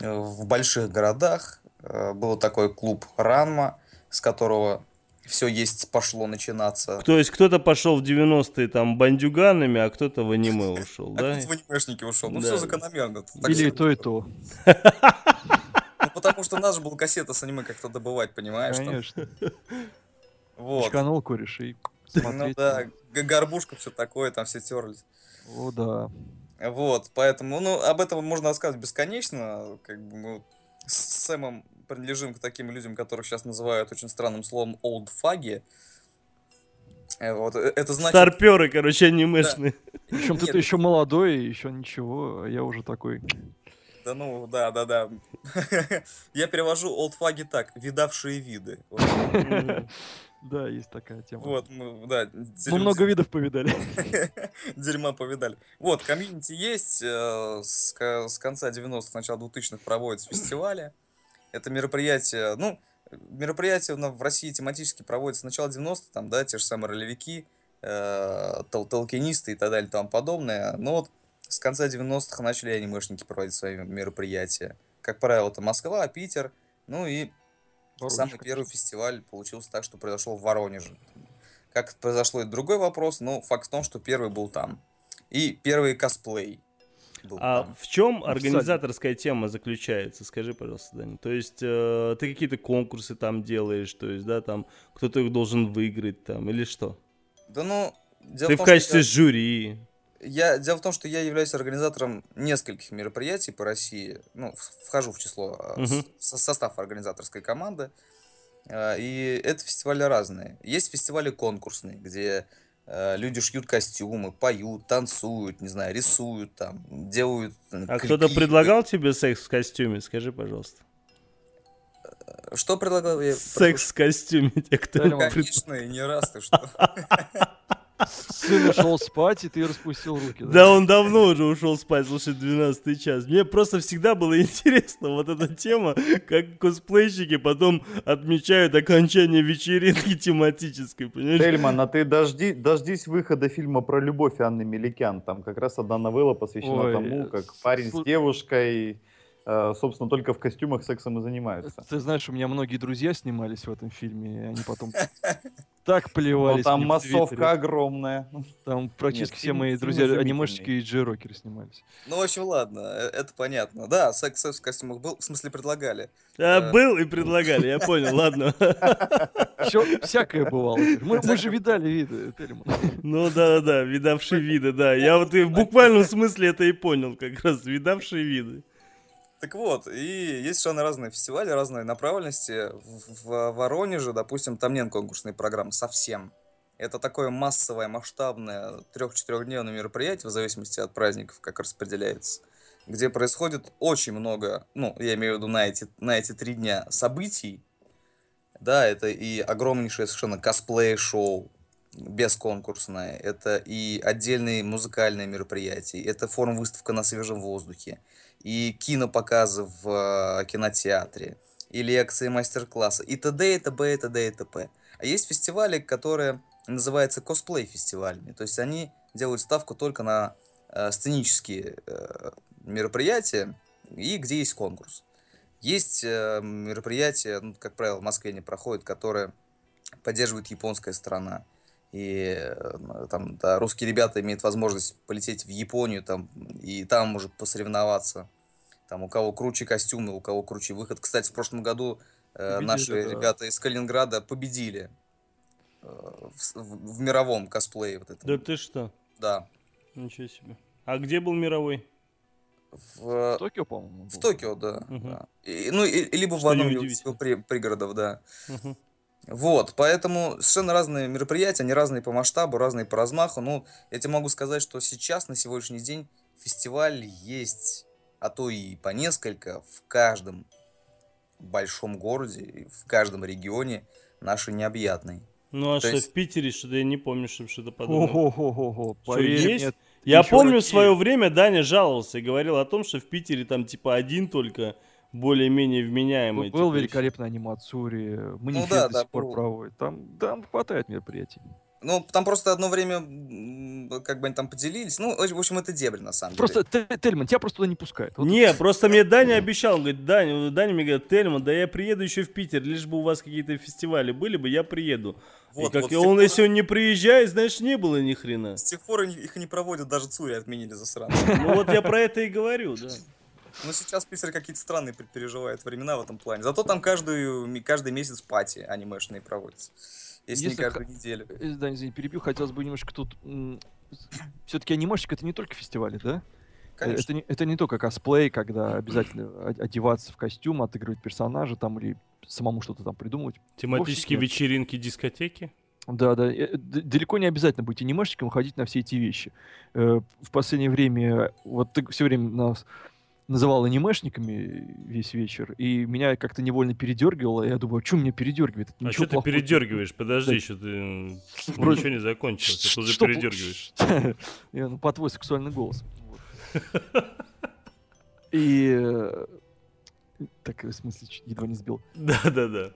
э, в больших городах. Э, Был такой клуб Ранма, с которого все есть пошло начинаться. То есть кто-то пошел в 90-е там бандюганами, а кто-то в аниме ушел, А да? кто-то в анимешники ушел. Ну, Да. все закономерно. Так Или и то, и то. (laughs) Ну, потому что надо же было кассеты с аниме как-то добывать, понимаешь? Конечно. Вот. Чканул кореш и Ну да, горбушка, все такое, там все терлись. О, да. Вот, поэтому, ну, об этом можно рассказывать бесконечно. Как бы мы с Сэмом принадлежим к таким людям, которых сейчас называют очень странным словом old фаги. Вот, э, это значит... Старперы, короче, анимешные. Причем Нет. ты еще молодой, еще ничего, а я уже такой. Да ну, да, да, да. (laughs) Я перевожу old фаги так, видавшие виды. Да, есть такая тема. Вот, мы, да, Мы дерем- много видов повидали. (laughs) Дерьма повидали. Вот, комьюнити есть. э, С, с конца 90-х, начала 2000-х проводятся фестивали. Это мероприятие, ну, мероприятия на- в России тематически проводятся с начала 90-х, там, да, те же самые ролевики, э, тол- толкинисты и так далее тому подобное. Но вот с конца 90-х начали анимешники проводить свои мероприятия. Как правило, это Москва, Питер, ну и Воронеж, Самый конечно. первый фестиваль получился так, что произошел в Воронеже. Как произошло, это другой вопрос, но факт в том, что первый был там. И первый косплей был А там. в чем организаторская тема заключается? Скажи, пожалуйста, Даня. То есть э, ты какие-то конкурсы там делаешь, то есть, да, там кто-то их должен выиграть там или что? Да ну, дело ты в в том, что качестве я- жюри. Я, дело в том, что я являюсь организатором нескольких мероприятий по России. Ну, вхожу в число, э, с- Мгм. со- состав организаторской команды. Э, И это фестивали разные. Есть фестивали конкурсные, где э, люди шьют костюмы, поют, танцуют, не знаю, рисуют там, делают э, А кто-то предлагал тебе секс в костюме? Скажи, пожалуйста. Что предлагал? Я Секс в костюме, те, кто Конечно, и не раз ты что. (laughs) Сын ушел спать, и ты распустил руки. Да, он давно уже ушел спать, слушай, 12 час. Мне просто всегда было (laughs) интересно вот эта тема, как косплейщики потом отмечают окончание вечеринки тематической, понимаешь? Тельман, а ты дожди, дождись выхода фильма про любовь Анны Меликян. Там как раз одна новелла посвящена Ой, тому, как парень с девушкой, собственно, только в костюмах сексом и занимаются. Ты знаешь, у меня многие друзья снимались в этом фильме, и они потом (laughs) так Но плевались. там массовка огромная. Там практически Нет, все мои друзья анимешечки и джей-рокеры снимались. Ну, в общем, ладно, э, это понятно. Да, секс, секс в костюмах был, в смысле предлагали. А, Э. был и предлагали, я понял, (laughs) ладно. Все, всякое бывало. Мы, мы же видали виды, Тельман. Ну да-да-да, видавшие виды, да. Я вот и в буквальном смысле это и понял, как раз, видавшие виды. Так вот, и есть совершенно разные фестивали, разные направленности. В, Воронеже, допустим, там нет конкурсной программы совсем. Это такое массовое, масштабное трех-четырехдневное мероприятие, в зависимости от праздников, как распределяется, где происходит очень много, ну, я имею в виду на эти, на эти три дня событий. Да, это и огромнейшее совершенно косплей-шоу, бесконкурсное, это и отдельные музыкальные мероприятия, это форум-выставка на свежем воздухе, и кинопоказы в э, кинотеатре, и лекции, мастер-классы, и т.д., и т.б., и т.д., и т.п. А есть фестивали, которые называются косплей-фестивалями, то есть они делают ставку только на э, сценические э, мероприятия, и где есть конкурс. Есть э, мероприятия, ну, как правило, в Москве не проходят, которые поддерживает японская сторона. И э, там да, русские ребята имеют возможность полететь в Японию там и там уже посоревноваться. Там у кого круче костюмы, у кого круче выход. Кстати, в прошлом году э, Победили, наши да. ребята из Калининграда победили э, в, в- в мировом косплее вот этом. Да ты что? Да. Ничего себе. А где был мировой? В, В Токио, по-моему. в. Токио, да. Мгм. да. И- ну, и- либо в Что одном неудивительно. из при- пригородов, да. Мгм. Вот, поэтому совершенно разные мероприятия, они разные по масштабу, разные по размаху. Ну, я тебе могу сказать, что сейчас, на сегодняшний день, фестиваль есть, а то и по несколько в каждом большом городе, и в каждом регионе нашей необъятной. Ну а То что, есть- в Питере что-то я не помню, чтобы что-то подобное. Ого-го-го. Что, есть? мне, Я помню в свое время Даня жаловался и говорил о том, что в Питере там типа один только более-менее вменяемый. Был и великолепный анимацури, манифест Ну да, до да, сих пор был. проводит. Там, там хватает мероприятий. Ну, там просто одно время, как бы они там поделились. Ну, в общем, это дебри, на самом Просто, деле. Те- Тельман, тебя просто туда не пускают. Вот Не, просто мне Даня обещал, он говорит, Даня, Даня мне говорит, Тельман, да я приеду еще в Питер, лишь бы у вас какие-то фестивали были бы, я приеду. Вот, и как вот он, пор- если он не приезжает, значит, не было ни хрена. С тех пор их и не проводят, даже Цури отменили за сран. Ну вот я про это и говорю, да. Ну, сейчас Питер какие-то странные пер- переживает времена в этом плане. Зато там каждую, каждый месяц пати анимешные проводятся. Если, Если не каждую неделю. Э, Да, извини, перебью, хотелось бы немножко тут... Все-таки анимешник это не только фестивали, да? Э, Конечно. Это не, это не только косплей, когда обязательно одеваться в костюм, отыгрывать персонажа там или самому что-то там придумывать. Тематические вечеринки, дискотеки. Да, да. э, Далеко не обязательно быть анимешником и ходить на все эти вещи. Э, В последнее время, вот ты все время нас называл анимешниками весь вечер, и меня как-то невольно передергивало. Я думаю, что меня передергивает? Это А что ты передергиваешь? Подожди, Да. еще ты м, Вроде- ничего не закончилось, ты уже Что пл- передергиваешь. (laughs) Я, ну, по твой сексуальный голос. И... э, Так, в смысле, едва не сбил. Да, да, да.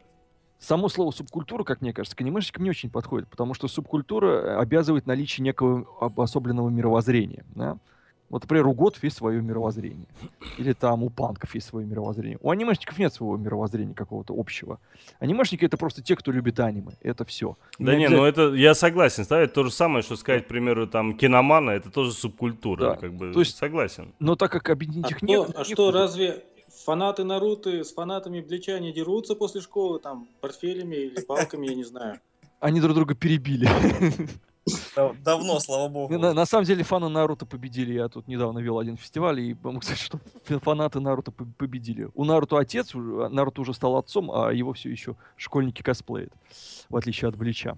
Само слово субкультура, как мне кажется, к анимешникам не очень подходит, потому что субкультура обязывает наличие некого обособленного мировоззрения. Да? Вот, например, у готов есть свое мировоззрение. Или там у панков есть свое мировоззрение. У анимешников нет своего мировоззрения какого-то общего. Анимешники — это просто те, кто любит аниме. Это все. Да не, ну это я согласен. Ставить то же самое, что сказать, к примеру, там киномана, это тоже субкультура. Да, Как бы то есть- согласен. Но так как объединить А, их нет... а не что, будет. разве фанаты Наруто с фанатами Блича не дерутся после школы, там, портфелями или палками, я не знаю? Они друг друга перебили. (laughs) Дав- Давно, слава богу. На, на самом деле фаны Наруто победили. Я тут недавно вел один фестиваль и могу (laughs) сказать, что фанаты Наруто по- победили. У Наруто отец, а Наруто уже стал отцом, а его все еще школьники косплеят, в отличие от Блича.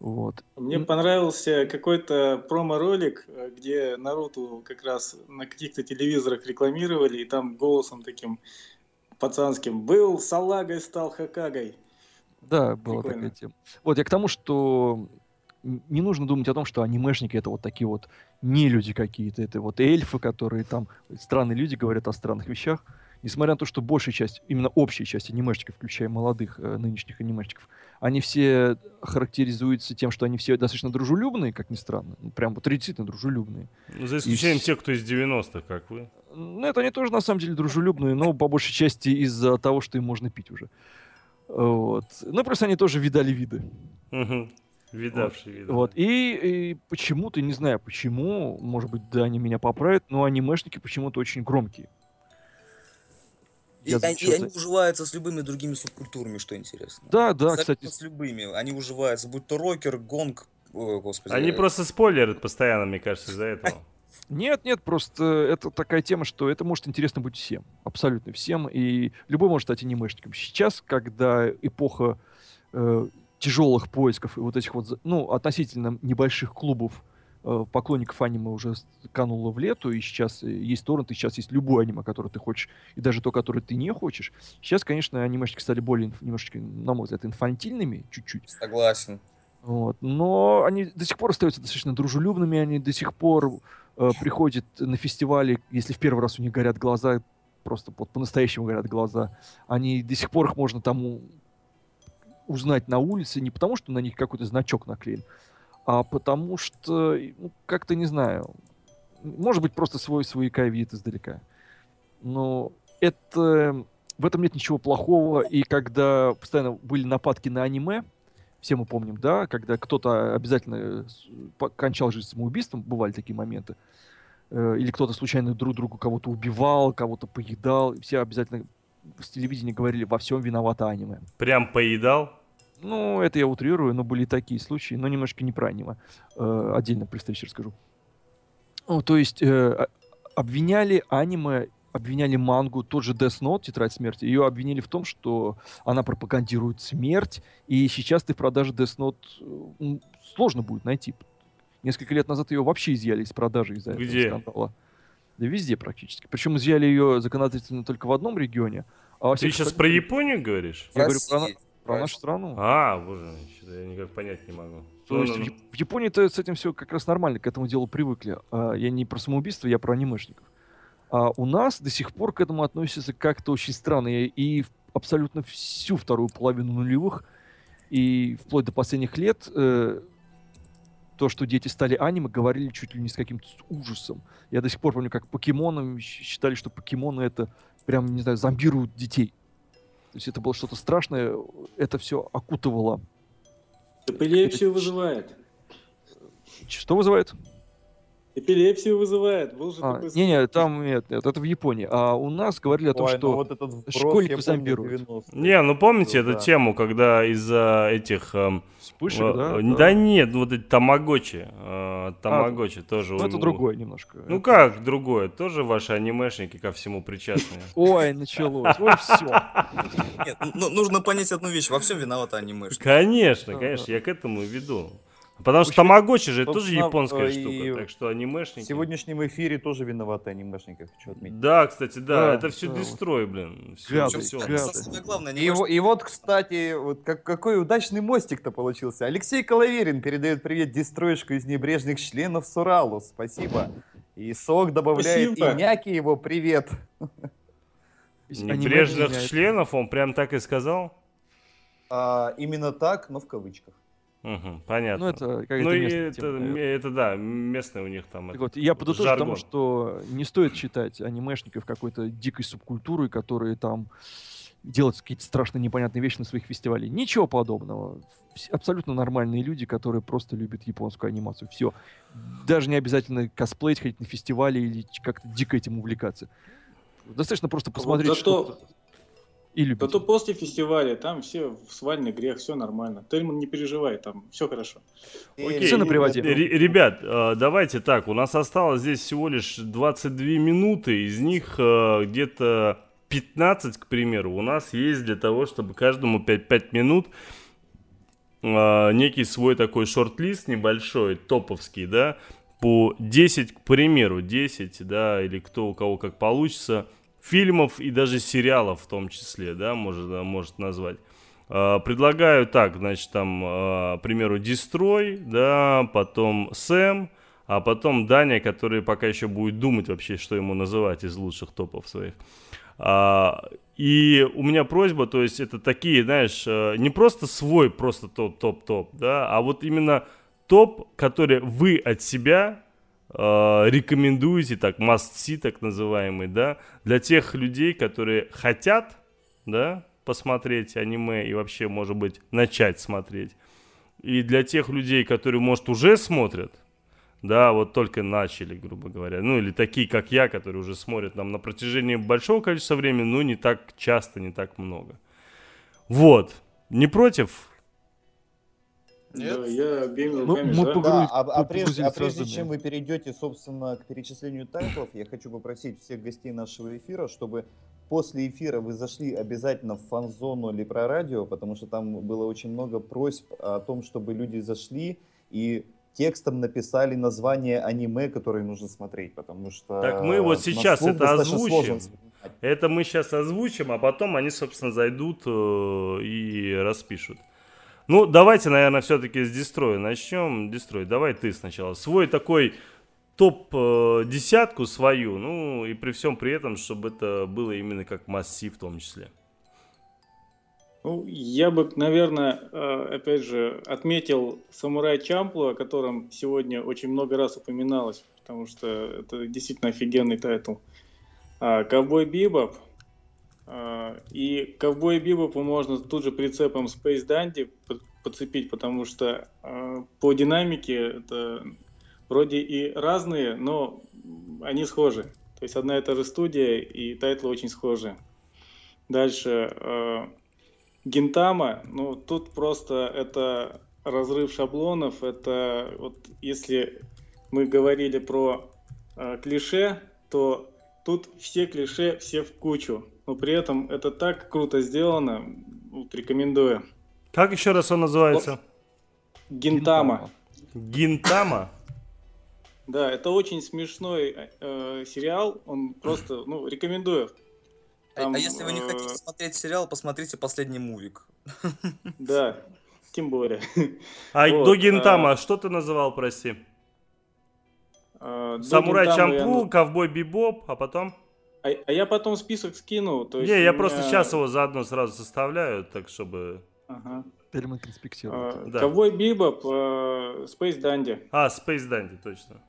Вот. Мне понравился какой-то промо-ролик, э, где Наруто как раз на каких-то телевизорах рекламировали, и там голосом таким пацанским «Был салагой, стал хакагой». Да, была Прикольно. такая тема. Вот, я к тому, что не нужно думать о том, что анимешники это вот такие вот не люди какие-то, это вот эльфы, которые там странные люди говорят о странных вещах. Несмотря на то, что большая часть, именно общая часть анимешников, включая молодых э, нынешних анимешников, они все характеризуются тем, что они все достаточно дружелюбные, как ни странно. Ну, прям вот действительно дружелюбные. Ну, За исключением с- тех, кто из 90-х, как вы. Ну, это они тоже на самом деле дружелюбные, но по большей части из-за того, что им можно пить уже. Вот. Ну, просто они тоже видали виды. Видавший виды. Вот. И, и почему-то, не знаю почему, может быть, да, они меня поправят, но анимешники почему-то очень громкие. И, Я они, и они уживаются с любыми другими субкультурами, что интересно. Да, да, Абсолютно кстати, с любыми. Они уживаются, будь то рокер, гонг, ой, господи. Они просто спойлерят постоянно, мне кажется, из-за этого. (laughs) Нет, нет, просто это такая тема, что это может интересно быть всем. Абсолютно всем. И любой может стать анимешником. Сейчас, когда эпоха э, тяжелых поисков и вот этих вот, ну, относительно небольших клубов э, поклонников аниме уже канула в лету, и сейчас э, есть торренты, сейчас есть любое аниме, которое ты хочешь, и даже то, которое ты не хочешь. Сейчас, конечно, анимешники стали более немножечко, на мой взгляд, инфантильными чуть-чуть. Согласен. Вот. Но они до сих пор остаются достаточно дружелюбными, они до сих пор э, приходят на фестивали, если в первый раз у них горят глаза, просто вот по-настоящему горят глаза, они до сих пор их можно там узнать на улице, не потому что на них какой-то значок наклеен, а потому что, ну, как-то не знаю, может быть, просто свой свояка видит издалека. Но это в этом нет ничего плохого, и когда постоянно были нападки на аниме, все мы помним, да, когда кто-то обязательно кончал жизнь самоубийством, бывали такие моменты, э, или кто-то случайно друг другу кого-то убивал, кого-то поедал, все обязательно с телевидения говорили, во всем виновато аниме. Прям поедал? Ну, это я утрирую, но были такие случаи, но немножко не про аниме. Э, отдельно при встрече расскажу. Ну, то есть э, обвиняли аниме, обвиняли мангу, тот же Death Note, Тетрадь смерти, ее обвинили в том, что она пропагандирует смерть, и сейчас ты в продаже Death Note э, сложно будет найти. Несколько лет назад ее вообще изъяли из продажи из-за Где? этого скандала. Да везде практически. Причем изъяли ее законодательно только в одном регионе. А Ты сейчас про Японию говоришь? Я говорю про, про нашу страну. А, боже я никак понять не могу. То ну, есть ну, в, в Японии-то с этим все как раз нормально, к этому делу привыкли. А, я не про самоубийство, я про анимешников. А у нас до сих пор к этому относятся как-то очень странно. И абсолютно всю вторую половину нулевых и вплоть до последних лет э, то, что дети стали аниме, говорили чуть ли не с каким-то ужасом. Я до сих пор помню, как покемоны считали, что покемоны это прям, не знаю, зомбируют детей. То есть это было что-то страшное, это все окутывало. Эпилепсию это... вызывает. Что вызывает? Эпилепсию вызывает. Был же а, такой не, не, там нет, нет, это в Японии. А у нас говорили о том, Ой, ну что ну вот этот школьники зомбируют. Не, ну помните ну, эту да. тему, когда из-за этих... Эм, Вспышек, э, да, да? Да нет, ну вот эти тамагочи. Э, тамагочи а, тоже. Ну это другое немножко. Ну это... как другое? Тоже ваши анимешники ко всему причастны. (laughs) Ой, началось. Ой, все. Нет, ну, нужно понять одну вещь. Во всем виноваты анимешники. Конечно, конечно, я к этому веду. Потому что Тамагочи же тоже японская штука, так что анимешники. В сегодняшнем эфире тоже виноваты анимешники, хочу отметить. Да, кстати, да, да это все да. дестрой, блин. Все, гады, все. Гады. Главное, и, и вот, кстати, вот как, какой удачный мостик-то получился. Алексей Коловерин передает привет дестроечку из небрежных членов Суралу. Спасибо. И Сок добавляет Спасибо. и Няки его привет. Небрежных членов он прям так и сказал? А, именно так, но в кавычках. Угу, понятно. Ну, это как ну, это, тема, это, да, местное у них там. Так вот, я подытожу жаргон. тому, что не стоит считать анимешников какой-то дикой субкультурой, которые там делают какие-то страшно непонятные вещи на своих фестивалях. Ничего подобного. Абсолютно нормальные люди, которые просто любят японскую анимацию. Все. Даже не обязательно косплеить, ходить на фестивале или как-то дико этим увлекаться. Достаточно просто посмотреть, вот зато... что и любите. Зато после фестиваля там все в свальный грех, все нормально. Тельман не переживай, там все хорошо. Окей, Цены приводи. Ребят, э, давайте так, у нас осталось здесь всего лишь 22 минуты, из них э, где-то 15, к примеру, у нас есть для того, чтобы каждому 5, 5 минут э, некий свой такой шорт-лист небольшой, топовский, да, по 10, к примеру, 10, да, или кто у кого как получится – фильмов и даже сериалов в том числе, да, может, может назвать. А, предлагаю так, значит, там, а, к примеру, Дестрой, да, потом Сэм, а потом Даня, который пока еще будет думать вообще, что ему называть из лучших топов своих. А, и у меня просьба, то есть это такие, знаешь, не просто свой просто топ-топ-топ, да, а вот именно топ, который вы от себя э, рекомендуете, так, must-see, так называемый, да, для тех людей, которые хотят, да, посмотреть аниме и вообще, может быть, начать смотреть. И для тех людей, которые, может, уже смотрят, да, вот только начали, грубо говоря. Ну, или такие, как я, которые уже смотрят нам на протяжении большого количества времени, но не так часто, не так много. Вот. Не против? Нет? Да, я обеими ну, руками мы, мы да. А, а, прежде, а прежде чем вы перейдете, собственно, к перечислению тайтлов, я хочу попросить всех гостей нашего эфира, чтобы после эфира вы зашли обязательно в фан-зону или про радио, потому что там было очень много просьб о том, чтобы люди зашли и текстом написали название аниме, которое нужно смотреть, потому что... Так мы вот сейчас это озвучим. Это мы сейчас озвучим, а потом они, собственно, зайдут э, и распишут. Ну, давайте, наверное, все-таки с Дестроя начнем. Дестрой, давай ты сначала. Свой такой топ-десятку свою, ну, и при всем при этом, чтобы это было именно как массив в том числе. Ну, я бы, наверное, э, опять же, отметил Самурай Чамплу, о котором сегодня очень много раз упоминалось, потому что это действительно офигенный тайтл. А, Ковбой Бибоп, и ковбой Бибопу можно тут же прицепом Space Dandy подцепить, потому что э, по динамике это вроде и разные, но они схожи. То есть одна и та же студия и тайтлы очень схожи. Дальше э, Гинтама, ну тут просто это разрыв шаблонов, это вот если мы говорили про э, клише, то тут все клише, все в кучу. Но при этом это так круто сделано, вот, рекомендую. Как еще раз он называется? Гинтама. Гинтама? Да, это очень смешной э, сериал, он просто, ну, рекомендую. А, Там, а если вы не хотите э, смотреть сериал, посмотрите последний мувик. (laughs) Да, тем более. А вот, до Гинтама, а... что ты называл, прости? А, Самурай Чамплу, я... Ковбой Бибоп, а потом? А, а я потом список скину. То есть не, я меня... просто сейчас его заодно сразу составляю, так чтобы... Ага. Теперь мы конспектируем. А, да. Ковбой Бибоп, э, Space Dandy. А, Space Dandy, точно.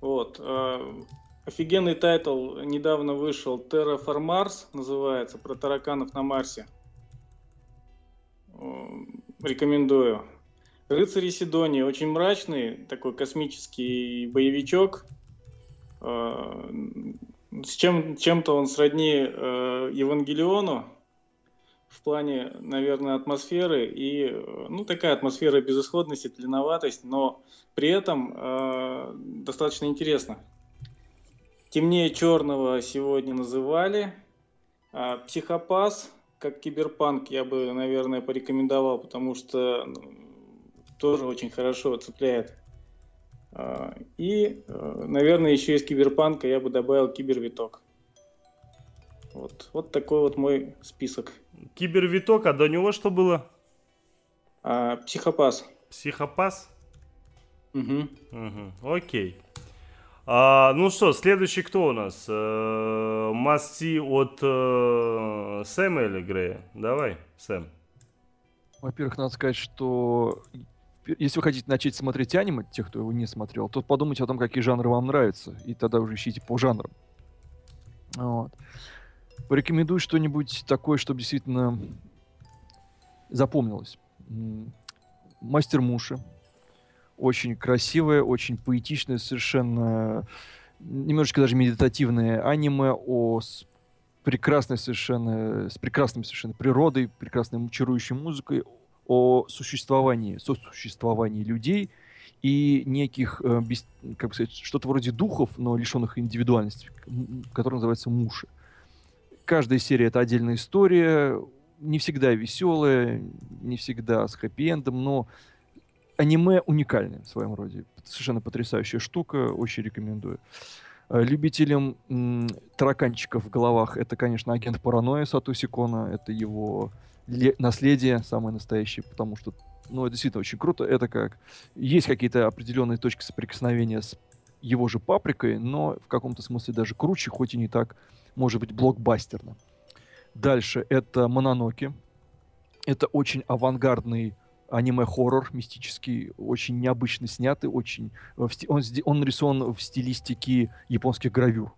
Вот. Э, офигенный тайтл недавно вышел. Terra Formars называется, про тараканов на Марсе. Uh, рекомендую. Рыцари Сидонии очень мрачный, такой космический боевичок. С чем, чем-то он сродни э, Евангелиону в плане, наверное, атмосферы и, ну, такая атмосфера безысходности, длинноватость, но при этом э, достаточно интересно. Темнее черного сегодня называли. А психопас, как киберпанк, я бы, наверное, порекомендовал, потому что ну, тоже очень хорошо цепляет. А, и, э, наверное, еще из киберпанка я бы добавил кибервиток. Вот, вот такой вот мой список. Кибервиток, а до него что было? А, психопас. Психопас? Угу. Угу. Окей. А, ну что, следующий кто у нас? Э, Масти от э, Сэма или Грея? Давай, Сэм. Во-первых, надо сказать, что если вы хотите начать смотреть аниме, тех, кто его не смотрел, то подумайте о том, какие жанры вам нравятся, и тогда уже ищите по жанрам. Вот. Порекомендую что-нибудь такое, чтобы действительно запомнилось. Мастер Муши. Очень красивое, очень поэтичное, совершенно немножечко даже медитативное аниме о прекрасной совершенно, с прекрасной совершенно природой, прекрасной чарующей музыкой, о существовании, сосуществовании людей и неких, э, без, как бы сказать, что-то вроде духов, но лишенных индивидуальности, которые называются муши. Каждая серия — это отдельная история, не всегда веселая, не всегда с хэппи-эндом, но аниме уникальное в своем роде. Совершенно потрясающая штука, очень рекомендую. Э, любителям м, тараканчиков в головах это, конечно, агент паранойя Сатоси Кона, это его наследие самое настоящее, потому что, ну, это действительно очень круто. Это как... Есть какие-то определенные точки соприкосновения с его же паприкой, но в каком-то смысле даже круче, хоть и не так, может быть, блокбастерно. Дальше это Мононоки. Это очень авангардный аниме-хоррор мистический, очень необычно снятый, очень... Он, он нарисован в стилистике японских гравюр.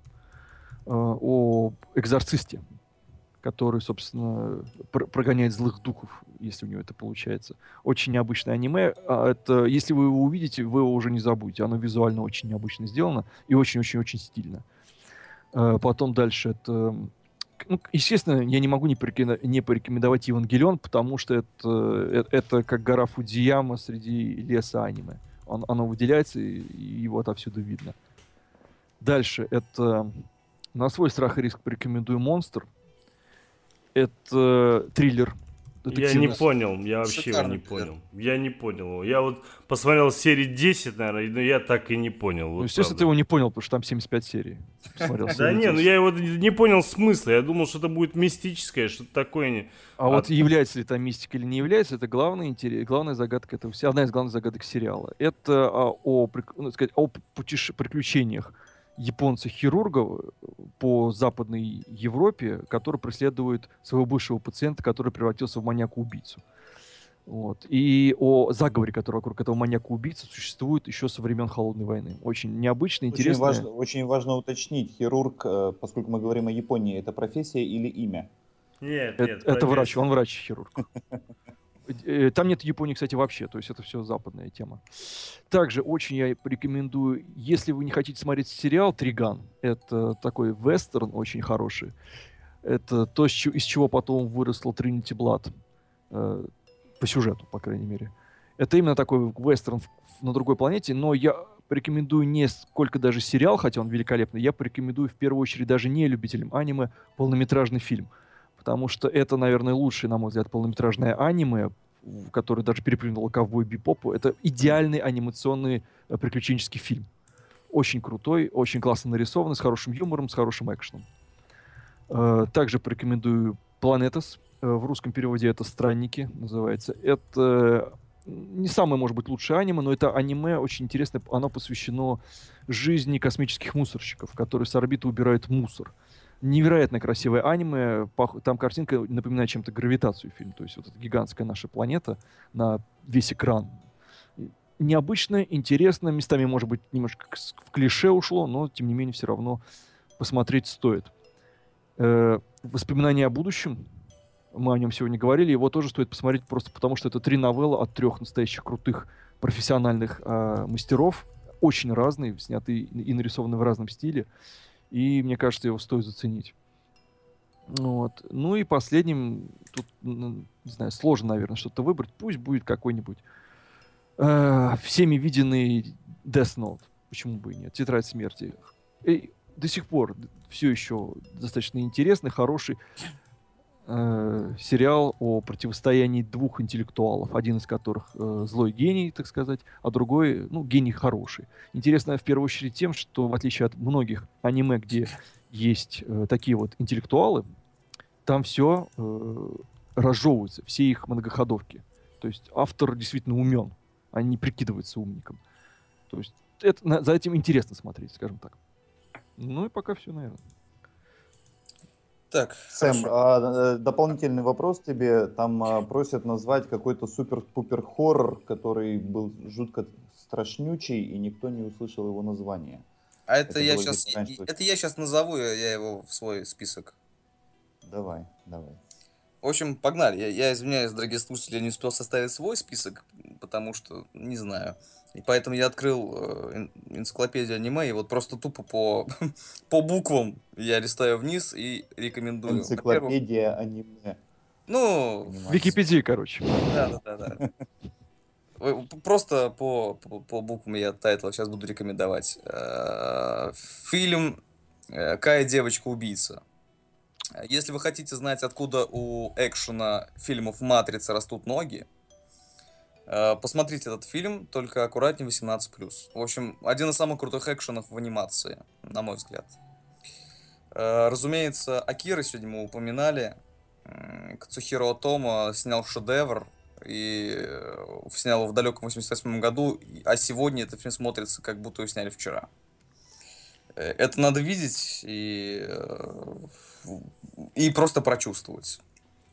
Э, о экзорцисте, который, собственно, пр прогоняет злых духов, если у него это получается. Очень необычное аниме. А это, если вы его увидите, вы его уже не забудете. Оно визуально очень необычно сделано и очень-очень-очень стильно. А, потом дальше это... Ну, естественно, я не могу не, порекомендовать, не порекомендовать Евангелион, потому что это, это, это как гора Фудзияма среди леса аниме. Он, оно выделяется, и его отовсюду видно. Дальше это на свой страх и риск порекомендую монстр это триллер. Я не понял, я вообще Шикарный его не понял. Я не понял его. Я вот посмотрел серии 10, наверное, но я так и не понял. Вот ну, естественно, правда. ты его не понял, потому что там 75 серий. Да не, ну я его не понял смысла. Я думал, что это будет мистическое, что-то такое. А вот является ли это мистика или не является, это главная, главная загадка этого, одна из главных загадок сериала. Это а, о, ну, сказать, о приключениях японца-хирурга э, по Западной Европе, который преследует своего бывшего пациента, который превратился в маньяка-убийцу. Вот. И о заговоре, который вокруг этого маньяка-убийцы существует еще со времен Холодной войны. Очень необычно, интересно. Очень важно, очень важно уточнить, хирург, э, поскольку мы говорим о Японии, это профессия или имя? Нет, нет. Это, это врач, он врач-хирург. (laughs) Э, там нет Японии, кстати, вообще, то есть это все западная тема. Также очень я рекомендую, если вы не хотите смотреть сериал «Триган», это такой вестерн очень хороший. Это то, из чего потом выросла Тринити Блад. Э, по сюжету, по крайней мере. Это именно такой вестерн на другой планете, но я порекомендую не сколько даже сериал, хотя он великолепный, я порекомендую в первую очередь даже не любителям аниме полнометражный фильм – потому что это, наверное, лучшее, на мой взгляд, полнометражное аниме, которое даже переплюнуло ковбой бипопу. Это идеальный анимационный э, приключенческий фильм. Очень крутой, очень классно нарисованный, с хорошим юмором, с хорошим экшеном. Э, также порекомендую «Планетас». Э, в русском переводе это «Странники» называется. Это не самое, может быть, лучшее аниме, но это аниме очень интересное. Оно посвящено жизни космических мусорщиков, которые с орбиты убирают мусор невероятно красивое аниме. Там картинка напоминает чем-то гравитацию фильм. То есть вот эта гигантская наша планета на весь экран. Необычно, интересно, местами, может быть, немножко в клише ушло, но, тем не менее, все равно посмотреть стоит. Э, воспоминания о будущем. Мы о нем сегодня говорили. Его тоже стоит посмотреть просто потому, что это три новеллы от трех настоящих крутых профессиональных э, мастеров. Очень разные, сняты и нарисованы в разном стиле. И мне кажется, его стоит заценить. Вот. Ну и последним, тут, ну, не знаю, сложно, наверное, что-то выбрать. Пусть будет какой-нибудь э, всеми виденный Death Note. Почему бы и нет? Тетрадь смерти. И до сих пор все еще достаточно интересный, хороший э, сериал о противостоянии двух интеллектуалов, один из которых э, злой гений, так сказать, а другой, ну, гений хороший. Интересно в первую очередь тем, что в отличие от многих аниме, где есть э, такие вот интеллектуалы, там все э, разжевывается, все их многоходовки. То есть автор действительно умен, а не прикидывается умником. То есть это, на, за этим интересно смотреть, скажем так. Ну и пока все, наверное. Так, Сэм, а, э, дополнительный вопрос тебе. Там а, просят назвать какой-то супер-пупер хоррор, который был жутко страшнючий, и никто не услышал его название. А это, это я сейчас, это я сейчас назову, я его в свой список. Давай, давай. В общем, погнали. Я, я извиняюсь, дорогие слушатели, я не успел составить свой список, потому что не знаю. И поэтому я открыл э, энциклопедию аниме, и вот просто тупо по, (laughs) по буквам я листаю вниз и рекомендую. Энциклопедия аниме. Ну... Википедия, короче. Да, да, да, да. Просто по, по, по буквам я тайтл сейчас буду рекомендовать. Э, фильм э, «Кайт девочка-убийца». Если вы хотите знать, откуда у экшена фильмов «Матрица» растут ноги, Э, посмотрите этот фильм, только аккуратнее 18+. В общем, один из самых крутых экшенов в анимации, на мой взгляд. Э, разумеется, Акира сегодня мы упоминали. Кацухиро Тома снял шедевр и э, снял его в далеком 88 году, а сегодня этот фильм смотрится, как будто его сняли вчера. Это надо видеть и, и просто прочувствовать.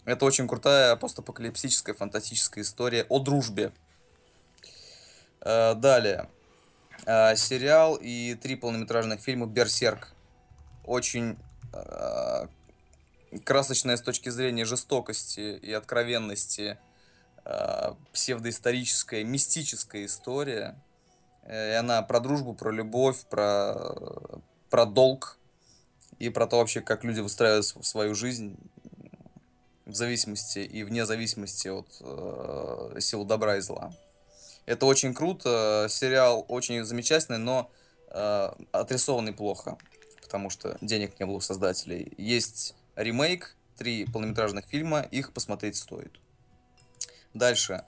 Это очень крутая постапокалипсическая фантастическая история о дружбе. Э, далее. Э, сериал и три полнометражных фильма «Берсерк». Очень э, красочная с точки зрения жестокости и откровенности псевдоисторическая, мистическая история. И она про дружбу, про любовь, про, про долг и про то вообще, как люди выстраивают свою жизнь в зависимости и вне зависимости от э, сил добра и зла. Это очень круто, сериал очень замечательный, но э, отрисованный плохо, потому что денег не было у создателей. Есть ремейк, три полнометражных фильма, их посмотреть стоит. Дальше.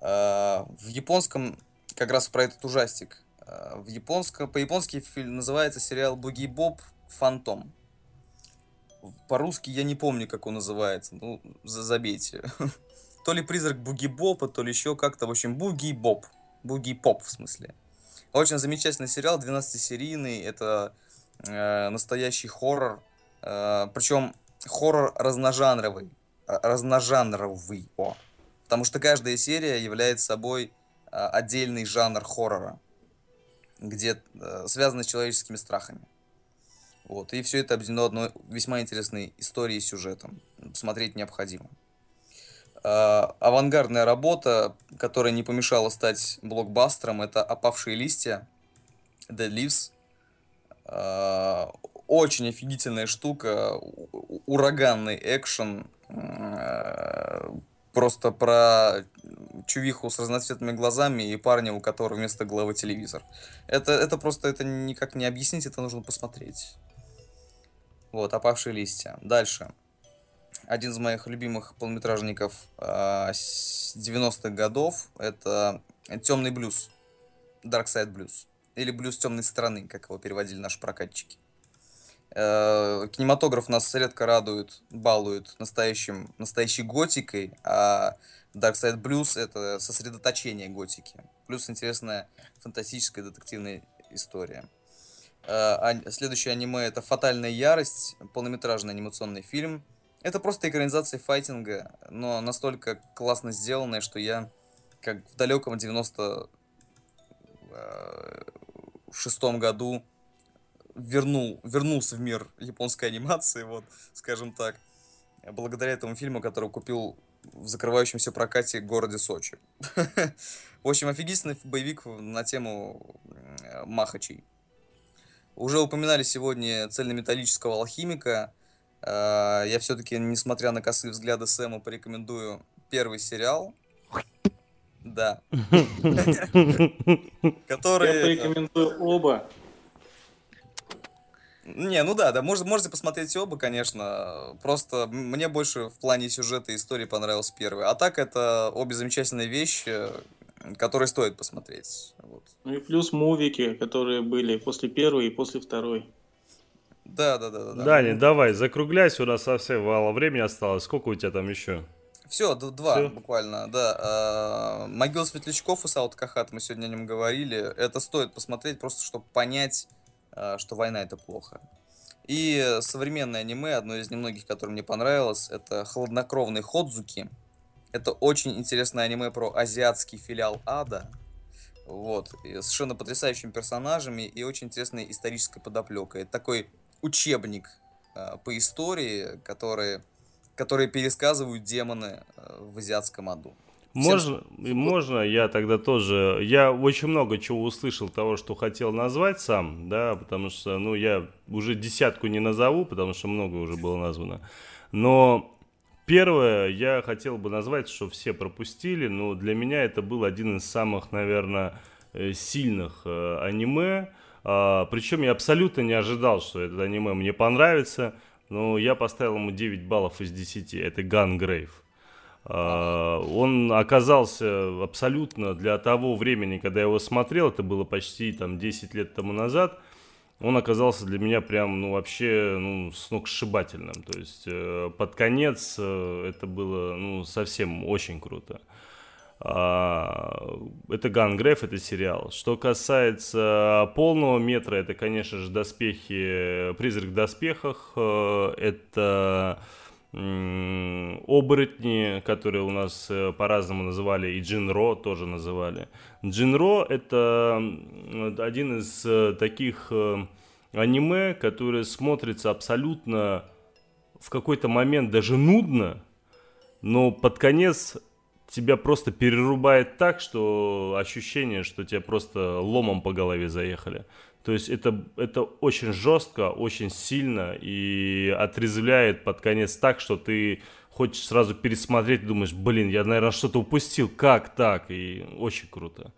Э, в японском, как раз про этот ужастик, э, в японском, по-японски называется сериал «Буги Боб. Фантом». По-русски я не помню, как он называется. Ну, забейте. (laughs) То ли призрак Буги Бопа, то ли еще как-то. В общем, Буги Боб. Буги Поп, в смысле. Очень замечательный сериал, 12-серийный. Это э, настоящий хоррор. Э, причем хоррор разножанровый. Разножанровый. О. Потому что каждая серия является собой э, отдельный жанр хоррора. Где э, связано с человеческими страхами. Вот, и все это объединено одной весьма интересной историей и сюжетом. Смотреть необходимо. А, авангардная работа, которая не помешала стать блокбастером, это «Опавшие листья», «Dead Leaves». А, очень офигительная штука, ураганный экшен, а, просто про чувиху с разноцветными глазами и парня, у которого вместо головы телевизор. Это, это просто это никак не объяснить, это нужно посмотреть. Вот, опавшие листья. Дальше один из моих любимых полнометражников э, 90-х годов. Это Темный блюз. Dark Side Blues. Или блюз темной стороны, как его переводили наши прокатчики. Э, кинематограф нас редко радует, балует настоящим, настоящей готикой, а Dark Side Blues это сосредоточение готики. Плюс интересная фантастическая детективная история. Э, следующее аниме это «Фатальная ярость», полнометражный анимационный фильм – это просто экранизация файтинга, но настолько классно сделанная, что я, как в далеком 96 э, году, вернул, вернулся в мир японской анимации, вот, скажем так, благодаря этому фильму, который купил в закрывающемся прокате городе Сочи. (laughs) В общем, офигительный боевик на тему Махачей. Уже упоминали сегодня цельнометаллического алхимика. Э, я все-таки, несмотря на косые взгляды Сэма, порекомендую первый сериал. Да. Который... Я порекомендую оба. Не, ну да, да, может, можете посмотреть оба, конечно. Просто мне больше в плане сюжета и истории понравился первый. А так это обе замечательные вещи, которые стоит посмотреть. Вот. Ну и плюс мувики, которые были после первой и после второй. Да, да, да, да. Дани, давай, закругляйся, у нас совсем мало времени осталось. Сколько у тебя там еще? Все, два Все? буквально, да. А, Могил светлячков и Саут Кахат, мы сегодня о нем говорили. Это стоит посмотреть, просто чтобы понять, а, что война это плохо. И современное аниме, одно из немногих, которое мне понравилось, это «Хладнокровный Ходзуки». Это очень интересное аниме про азиатский филиал ада. Вот. И совершенно потрясающими персонажами и очень интересной исторической подоплекой. Это такой учебник э, по истории, которые, которые пересказывают демоны э, в азиатском аду. Можно, Всем... можно я тогда тоже. Я очень много чего услышал того, что хотел назвать сам, да, потому что, ну, я уже десятку не назову, потому что много уже было названо. Но первое я хотел бы назвать, что все пропустили, но для меня это был один из самых, наверное, э, сильных э, аниме. А, причем я абсолютно не ожидал, что этот аниме мне понравится. Но я поставил ему 9 баллов из 10. Это Гангрейв. Uh, он оказался абсолютно для того времени, когда я его смотрел, это было почти там 10 лет тому назад, он оказался для меня прям, ну, вообще, ну, сногсшибательным. То есть э, под конец э, это было, ну, совсем очень круто. А, это Гангреф, это сериал. Что касается полного метра, это, конечно же, доспехи, призрак в доспехах, э, это оборотни, которые у нас э, по-разному называли, и Джинро тоже называли. Джинро это один из э, таких аниме, который смотрится абсолютно в какой-то момент даже нудно, но под конец тебя просто перерубает так, что ощущение, что тебя просто ломом по голове заехали. То есть это, это очень жестко, очень сильно и отрезвляет под конец так, что ты хочешь сразу пересмотреть думаешь, блин, я, наверное, что-то упустил, как так? И очень круто.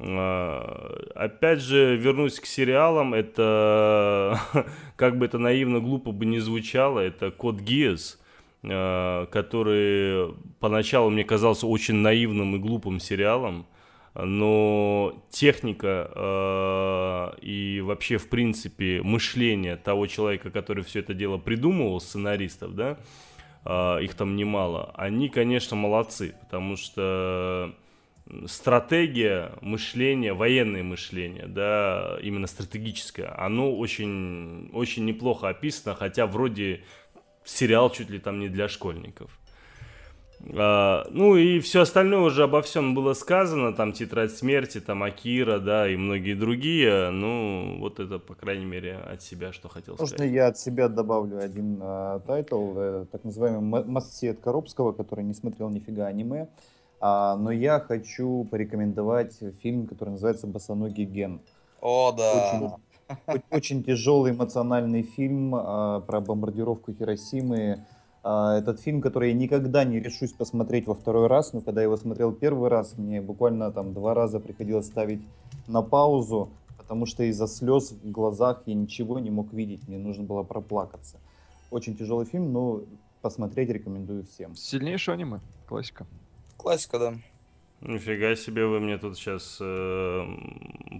А, опять же, вернусь к сериалам, это, (laughs) как бы это наивно, глупо бы не звучало, это Код Гиас. Э, который поначалу мне казался очень наивным и глупым сериалом, но техника э, и вообще, в принципе, мышление того человека, который все это дело придумывал, сценаристов, да, э, их там немало, они, конечно, молодцы, потому что стратегия мышления, военное мышление, да, именно стратегическое, оно очень, очень неплохо описано, хотя вроде сериал чуть ли там не для школьников. А, ну и все остальное уже обо всем было сказано, там «Тетрадь смерти», там «Акира», да, и многие другие. Ну, вот это, по крайней мере, от себя, что хотел Можно сказать. я от себя добавлю один э, тайтл, э, так называемый «Массет Коробского», который не смотрел нифига аниме. А, но я хочу порекомендовать фильм, который называется «Босоногий ген». О, да. Очень, очень тяжелый эмоциональный фильм а, про бомбардировку Хиросимы этот фильм, который я никогда не решусь посмотреть во второй раз, но когда я его смотрел первый раз, мне буквально там два раза приходилось ставить на паузу, потому что из-за слез в глазах я ничего не мог видеть, мне нужно было проплакаться. Очень тяжелый фильм, но посмотреть рекомендую всем. Сильнейшее аниме, классика. Классика, да. Нифига себе, вы мне тут сейчас э,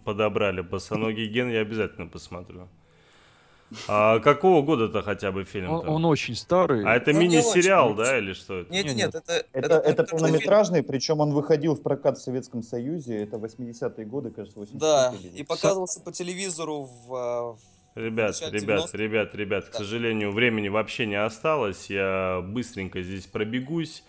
подобрали босоногий ген, я обязательно посмотрю. А какого года-то хотя бы фильм? Он, он очень старый. А это Ну, мини-сериал, да, или что это? Нет, Не, нет, нет. это... Это, это, фильм. полнометражный, причем он выходил в прокат в Советском Союзе, это 80-е годы, кажется, 80 Да, и показывался по телевизору в... а, в Ребят, ребят, 90-х. ребят, ребят, к сожалению, времени вообще не осталось. Я быстренько здесь пробегусь.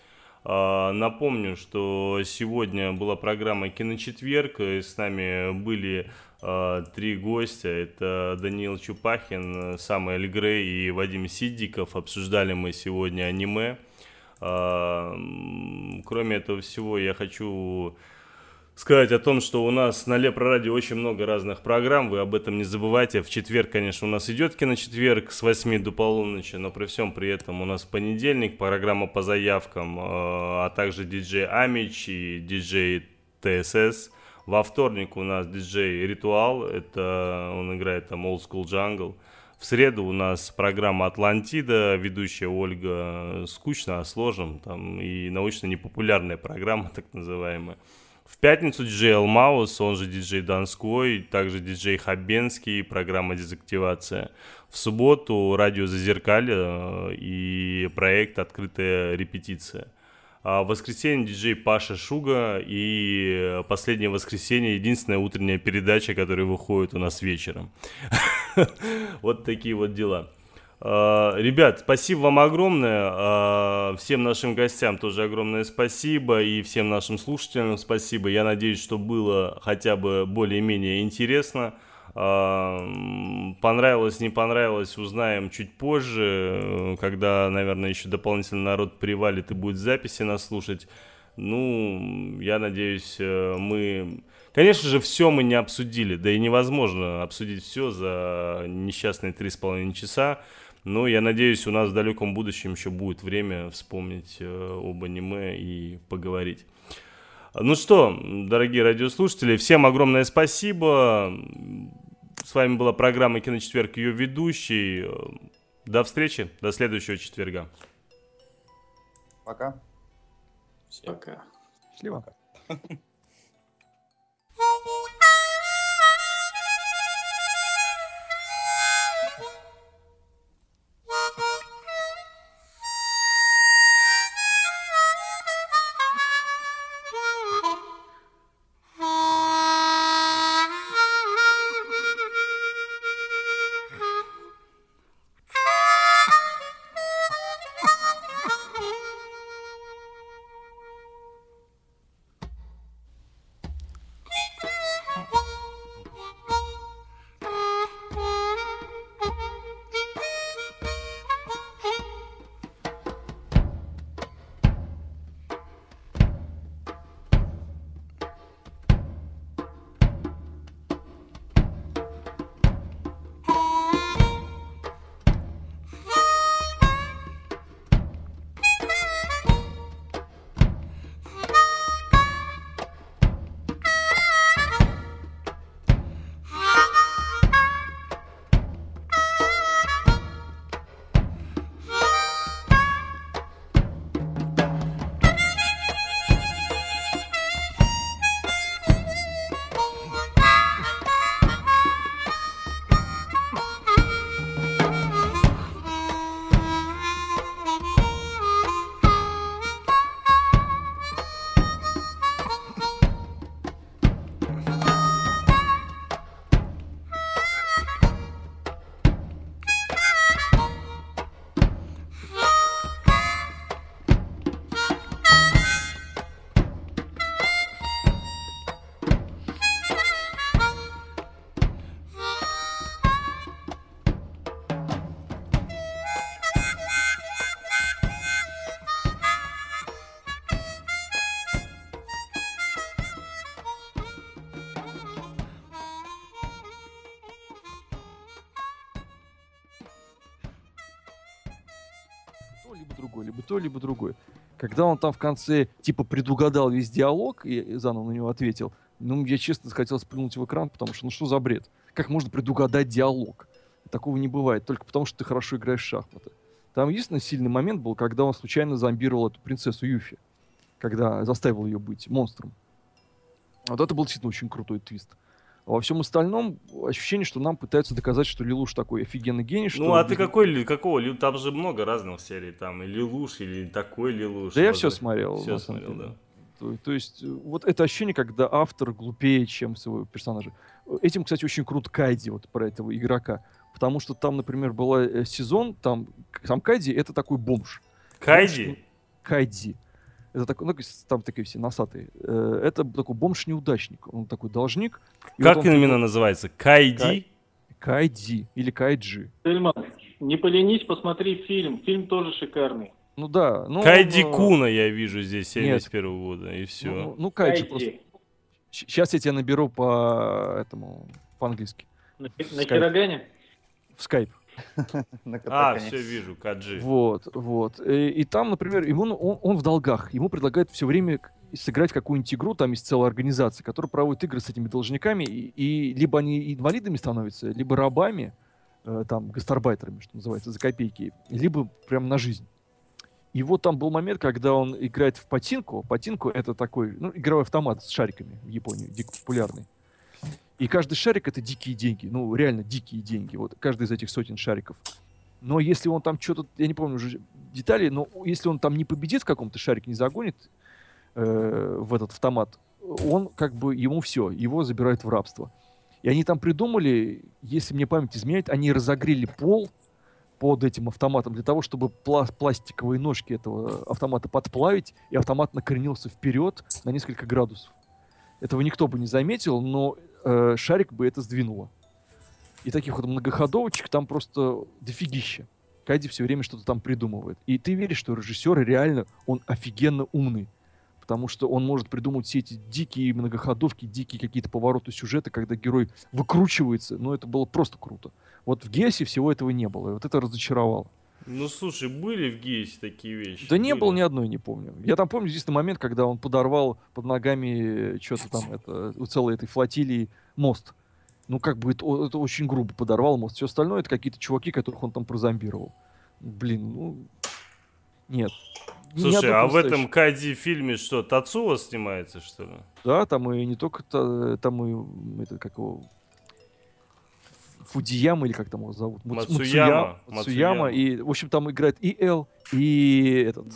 А, Напомню, что сегодня была программа «Киночетверг», и с нами были а, три гостя. Это Даниил Чупахин, Самый Грей и Вадим Сидиков. Обсуждали мы сегодня аниме. А, Кроме этого всего, я хочу сказать о том, что у нас на Лепро Радио очень много разных программ, вы об этом не забывайте. В четверг, конечно, у нас идет киночетверг с 8 до полуночи, но при всем при этом у нас понедельник программа по заявкам, э, а также диджей Амич и диджей ТСС. Во вторник у нас диджей Ритуал, это он играет там Old School Jungle. В среду у нас программа Атлантида, ведущая Ольга скучно, а сложим, там и научно-непопулярная программа, (laughs) так называемая. В пятницу диджей Алмаус, он же диджей Донской, также диджей Хабенский, программа «Дезактивация». В субботу радио «Зазеркалье» э, и проект «Открытая репетиция». А в воскресенье диджей Паша Шуга и последнее воскресенье единственная утренняя передача, которая выходит у нас вечером. (laughs) Вот такие вот дела. А, Ребят, спасибо вам огромное. А, Всем нашим гостям тоже огромное спасибо. И всем нашим слушателям спасибо. Я надеюсь, что было хотя бы более-менее интересно. М, Понравилось, не понравилось, узнаем чуть позже, э, когда, наверное, еще дополнительно народ привалит и будет записи нас слушать. Ну, я надеюсь, э, мы... Конечно же, все мы не обсудили, да и невозможно обсудить все за несчастные три с половиной часа. Но я надеюсь, у нас в далеком будущем еще будет время вспомнить э, об аниме и поговорить. Ну что, дорогие радиослушатели, всем огромное спасибо. С вами была программа «Киночетверг», ее ведущий. До встречи, до следующего четверга. Пока. Пока. Счастливо. то, (laughs) то, либо другой. Когда он там в конце, типа, предугадал весь диалог и заново на него ответил, ну, я честно хотел сплюнуть в экран, потому что, ну, что за бред? Как можно предугадать диалог? Такого не бывает, только потому что ты хорошо играешь в шахматы. Там единственный сильный момент был, когда он случайно зомбировал эту принцессу Юфи, когда заставил ее быть монстром. Вот это был действительно очень крутой твист. А во всем остальном ощущение, что нам пытаются доказать, что Лилуш такой офигенный гений. Что ну, а ты какой, какого? Там же много разных серий. Там и Лилуш, или такой Лилуш. Да я все смотрел. Все смотрел, да. То, то есть, э, вот это ощущение, когда автор глупее, чем своего персонажа. Этим, кстати, очень крут Кайди, вот про этого игрока. Потому что там, например, был э, сезон, там сам Кайди это такой бомж. Кайди? Бомж, Кайди. Это такой, ну, там такие все носатые. Э, это такой бомж-неудачник. Он такой должник. Как вот он, именно называется? Кайди? Кай... Кайди или Кайджи. Тельман, не поленись, посмотри фильм. Фильм тоже шикарный. Ну да. Ну, Кайди он, Куна я вижу здесь 71 -го года, и все. Ну, ну Кайджи Кайди. просто... Сейчас я тебя наберу по этому, по-английски. На, на Кирогане? в скайп. (laughs) А, все вижу, Каджи. Вот, вот. И, и там, например, ему, он, он в долгах. Ему предлагают все время сыграть какую-нибудь игру, там есть целая организация, которая проводит игры с этими должниками, и, и либо они инвалидами становятся, либо рабами, э, там, гастарбайтерами, что называется, за копейки, либо прям на жизнь. И вот там был момент, когда он играет в патинку. Патинку — это такой, ну, игровой автомат с шариками в Японии, дико популярный. И каждый шарик это дикие деньги. Ну, реально дикие деньги. Вот каждый из этих сотен шариков. Но если он там что-то, я не помню уже детали, но если он там не победит в каком-то шарике, не загонит э, в этот автомат, он как бы ему все, его забирают в рабство. И они там придумали, если мне память изменяет, они разогрели пол под этим автоматом для того, чтобы пла- пластиковые ножки этого автомата подплавить, и автомат накренился вперед на несколько градусов. Этого никто бы не заметил, но э, шарик бы это сдвинуло. И таких вот многоходовочек там просто дофигища. Кайди все время что-то там придумывает. И ты веришь, что режиссер реально, он офигенно умный. Потому что он может придумать все эти дикие многоходовки, дикие какие-то повороты сюжета, когда герой выкручивается. Но это было просто круто. Вот в Гесе всего этого не было. И вот это разочаровало. Ну, слушай, были в Гейсе такие вещи? Да были. не было ни одной, не помню. Я там помню единственный момент, когда он подорвал под ногами что-то там, это, у целой этой флотилии мост. Ну, как бы это, это очень грубо подорвал мост. Все остальное это какие-то чуваки, которых он там прозомбировал. Блин, ну... Нет. Слушай, а в этом Кади фильме что, Тацула снимается, что ли? Да, там и не только там и это как его Фудияма, или как там его зовут? Мацуяма. Мацуяма. И, в общем, там играет и Эл, и этот...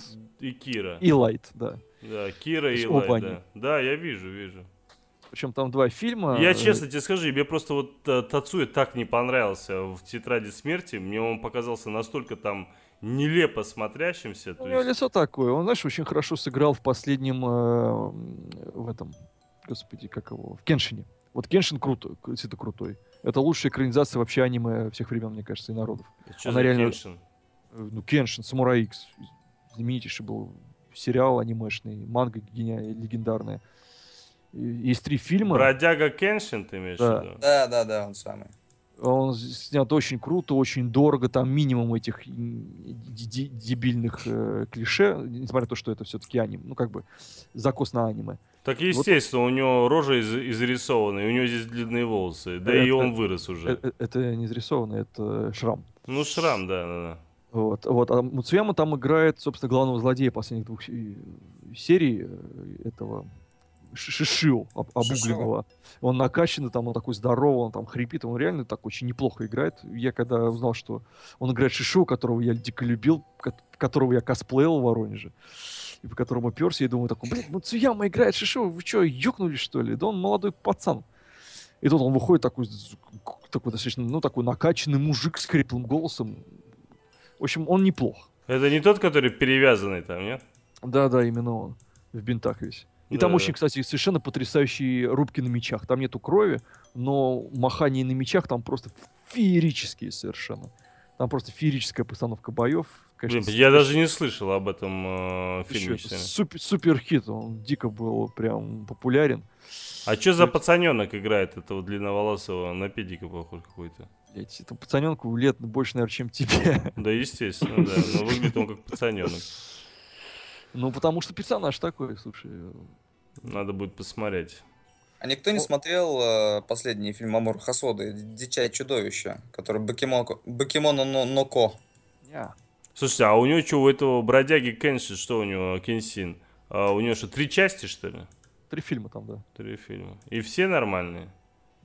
И Кира. И Лайт, да. Да, Кира и Лайт, да. Да, я вижу, вижу. Причем там два фильма. Я честно тебе скажу, мне просто вот э, Тацуя так не понравился в «Тетради смерти». Мне он показался настолько там нелепо смотрящимся. У него есть... лицо такое. Он, знаешь, очень хорошо сыграл в последнем, э, в этом, господи, как его, в Кеншине. Вот Кеншин крутой, это крутой. Это лучшая экранизация вообще аниме всех времен, мне кажется, и народов. Что Она реально... Кеншин? Э, ну, Кеншин, Самурай Икс. Знаменитейший был сериал анимешный, манга гениальная, легендарная. Есть три фильма. Бродяга Кеншин, ты имеешь да. в виду? Да, да, да, он самый. Он снят очень круто, очень дорого, там минимум этих дебильных э, клише, несмотря на то, что это все-таки аниме, ну как бы закос на аниме. Так естественно, вот. у него рожа из изрисована, и у него здесь длинные волосы, да это, и он вырос уже. Это, это не изрисовано, это шрам. Ну шрам, да, да, да. Вот, вот. А Муцуяма там играет, собственно, главного злодея последних двух серий э, этого Шишио обугленного. Он накачанный, там он такой здоровый, он там хрипит, он реально так очень неплохо играет. Я когда узнал, что он играет Шишио, которого я дико любил, которого я косплеил в Воронеже, и по которому перся, я думаю такой, блин, ну Цуяма играет Шишио, вы что, ёкнули что ли? Да он молодой пацан. И тут он выходит такой, такой достаточно, ну, такой накачанный мужик с креплым голосом. В общем, он неплох. Это не тот, который перевязанный там, нет? Да-да, именно он. В бинтах весь. И да, там очень, кстати, совершенно потрясающие рубки на мечах. Там нету крови, но махание на мечах там просто феерические совершенно. Там просто феерическая постановка боев. Конечно, Блин, я даже не слышал об этом э, фильме. Супер, супер хит, он дико был прям популярен. А что за пацаненок играет этого длинноволосого на педика похож какой-то? Блять, этому пацаненку лет больше, наверное, чем тебе. (laughs) Да, естественно, да. Но (laughs) выглядит он как пацаненок. Ну, потому что персонаж такой, слушай. Надо будет посмотреть. А никто не смотрел э, последний фильм Амур Хасоды «Дичай чудовище», который Бакимон, Бакимоно но, Ноко? Yeah. Слушайте, а у него что, у этого бродяги Кенши, что у него, Кенсин? А у него что, три части, что ли? Три фильма там, да. Три фильма. И все нормальные?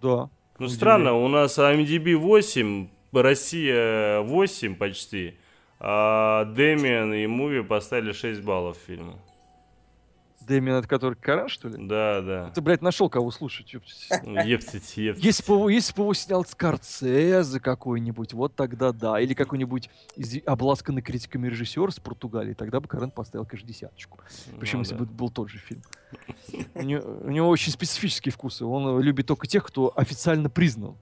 Да. Ну, странно, у нас IMDb 8, Россия 8 почти, а Дэмиан и Муви поставили 6 баллов фильму. Дэмиан, это который Каран, что ли? Да, да. Ты, блядь, нашел кого слушать. Ептить, ептить. Если бы, если бы его снял Скорцезе какой-нибудь, вот тогда да. Или какой-нибудь из, обласканный критиками режиссер с Португалии, тогда бы Карен поставил, конечно, десяточку. Причем, ну, если да. бы был тот же фильм. У него, у него очень специфические вкусы. Он любит только тех, кто официально признан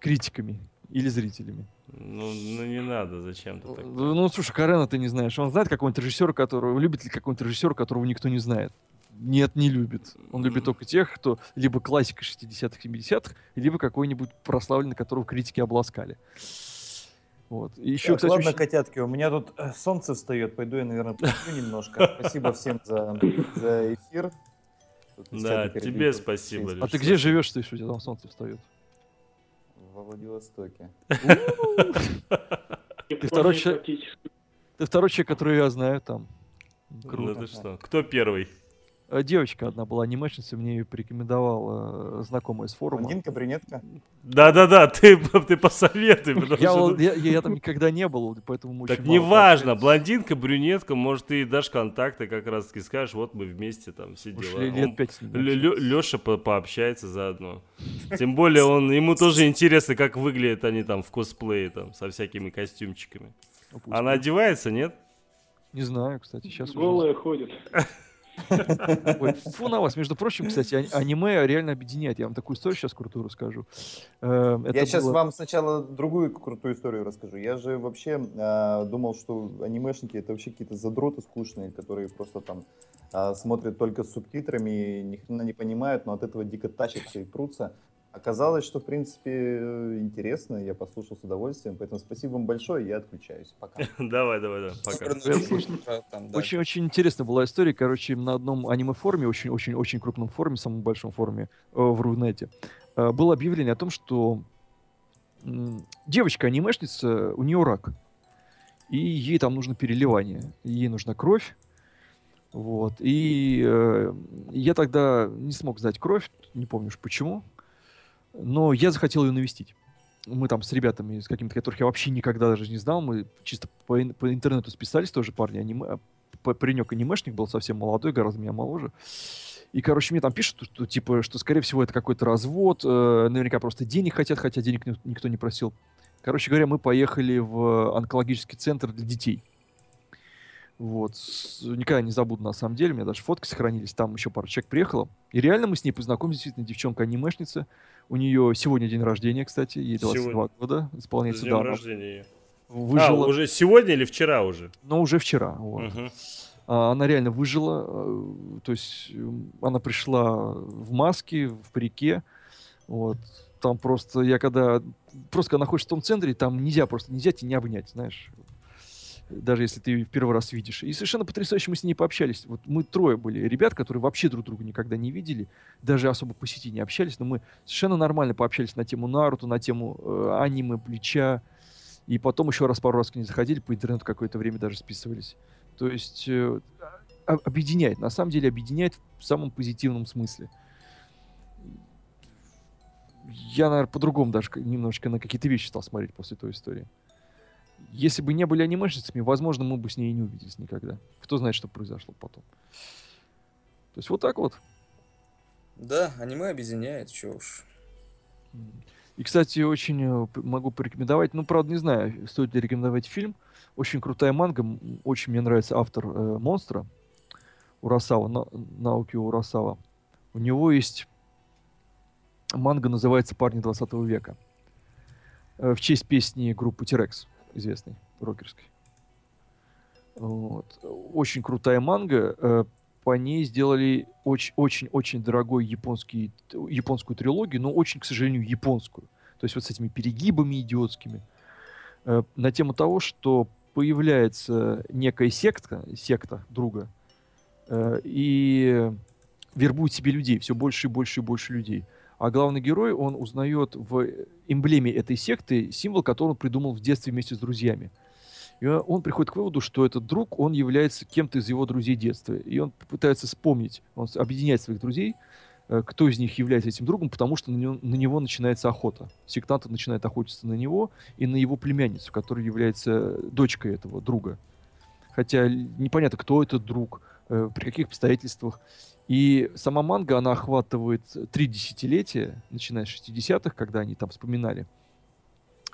критиками или зрителями. Ну, ну не надо, зачем ты так? Ну, ну, слушай, Карена ты не знаешь. Он знает какого-нибудь режиссера, которого... Любит ли какого-нибудь режиссера, которого никто не знает? Нет, не любит. Он любит только тех, кто либо классика 60-х, 70-х, либо какой-нибудь прославленный, которого критики обласкали. Вот. И еще, так, кстати, ладно, очень... котятки, у меня тут э, солнце встает, пойду я, наверное, посплю немножко. (laughs) Спасибо всем за, за эфир. да, тебе спасибо. А ты где живешь, что еще у тебя там солнце встает? Во Владивостоке. (laughs) Ты второй человек, ты второй человек, который я знаю там. Круто. Ну что? Кто первый? Э, девочка одна была анимешница, мне ее порекомендовал э, знакомая с форума. Блондинка, брюнетка? Да-да-да, ты, ты посоветуй. Я, что... я, я, я там никогда не был, поэтому Так неважно, блондинка, брюнетка, может, ты дашь контакты, как раз таки скажешь, вот мы вместе там все дела. лет пять Леша по пообщается заодно. Тем более, он, ему тоже интересно, как выглядят они там в косплее, там, со всякими костюмчиками. Ну, Она одевается, нет? Не знаю, кстати, сейчас Голая уже... ходит. (laughs) (laughs) Ой, (laughs) фу на вас. Между прочим, кстати, а- аниме реально объединяет. Я вам такую историю сейчас крутую расскажу. Э, это я сейчас было... вам сначала другую крутую историю расскажу. Я же вообще э, думал, что анимешники это вообще какие-то задроты скучные, которые просто там э, смотрят только с субтитрами, ни хрена не понимают, но от этого дико тащатся и прутся. Оказалось, что, в принципе, интересно, я послушал с удовольствием, поэтому спасибо вам большое, я отключаюсь. Пока. (laughs) Давай, давай, давай, пока. Очень-очень интересная была история, короче, на одном аниме-форуме, очень-очень-очень крупном форуме, самом большом форуме э, в Рунете, э, было объявление о том, что девочка-анимешница, у нее рак, и ей там нужно переливание, ей нужна кровь, вот. И э, я тогда не смог сдать кровь, не помню почему. Но я захотел ее навестить. Мы там с ребятами, с какими-то, которых я вообще никогда даже не знал, мы чисто по, по интернету списались тоже парни, аниме, паренек анимешник был совсем молодой, гораздо меня моложе. И, короче, мне там пишут, что, типа, что, скорее всего, это какой-то развод, э, наверняка просто денег хотят, хотя денег никто не просил. Короче говоря, мы поехали в онкологический центр для детей. Вот. Никогда не забуду, на самом деле. У меня даже фотки сохранились. Там еще пара человек приехала. И реально мы с ней познакомились. Действительно, девчонка-анимешница. У нее сегодня день рождения, кстати, ей 22 сегодня. года исполняется. День рождения. Выжила. А, уже сегодня или вчера уже? Ну, уже вчера. Вот. Угу. Она реально выжила. Э, то есть она пришла в маске, в парике. Вот. Там просто, я когда... Просто когда находишься в том центре, там нельзя просто, нельзя тебя не обнять, знаешь даже если ты в первый раз видишь. И совершенно потрясающе мы с ней пообщались. Вот мы трое были ребят, которые вообще друг друга никогда не видели, даже особо по сети не общались, но мы совершенно нормально пообщались на тему Наруто, на тему э, аниме, плеча. И потом еще раз пару раз к ней заходили, по интернету какое-то время даже списывались. То есть э, объединяет, на самом деле объединяет в самом позитивном смысле. Я, наверное, по-другому даже немножечко на какие-то вещи стал смотреть после той истории если бы не были анимешницами, возможно, мы бы с ней и не увиделись никогда. Кто знает, что произошло потом. То есть вот так вот. Да, аниме объединяет, что уж. И, кстати, очень э, могу порекомендовать, ну, правда, не знаю, стоит ли рекомендовать фильм. Очень крутая манга, очень мне нравится автор э, «Монстра», Урасава, на, Науки Урасава. У него есть манга, называется «Парни 20 века». Э, в честь песни группы T-Rex известной, рокерской. Вот. Очень крутая манга. Э, по ней сделали очень-очень-очень дорогой японский, японскую трилогию, но очень, к сожалению, японскую. То есть вот с этими перегибами идиотскими. Э, на тему того, что появляется некая секта, секта друга, э, и вербует себе людей, все больше и больше и больше людей. А главный герой, он узнает в эмблеме этой секты символ, который он придумал в детстве вместе с друзьями. И он приходит к выводу, что этот друг, он является кем-то из его друзей детства. И он пытается вспомнить, он объединяет своих друзей, э, кто из них является этим другом, потому что на него, на него начинается охота. Сектанты начинают охотиться на него и на его племянницу, которая является дочкой этого друга. Хотя непонятно, кто этот друг, э, при каких обстоятельствах. И сама манга, она охватывает три десятилетия, начиная с 60-х, когда они там вспоминали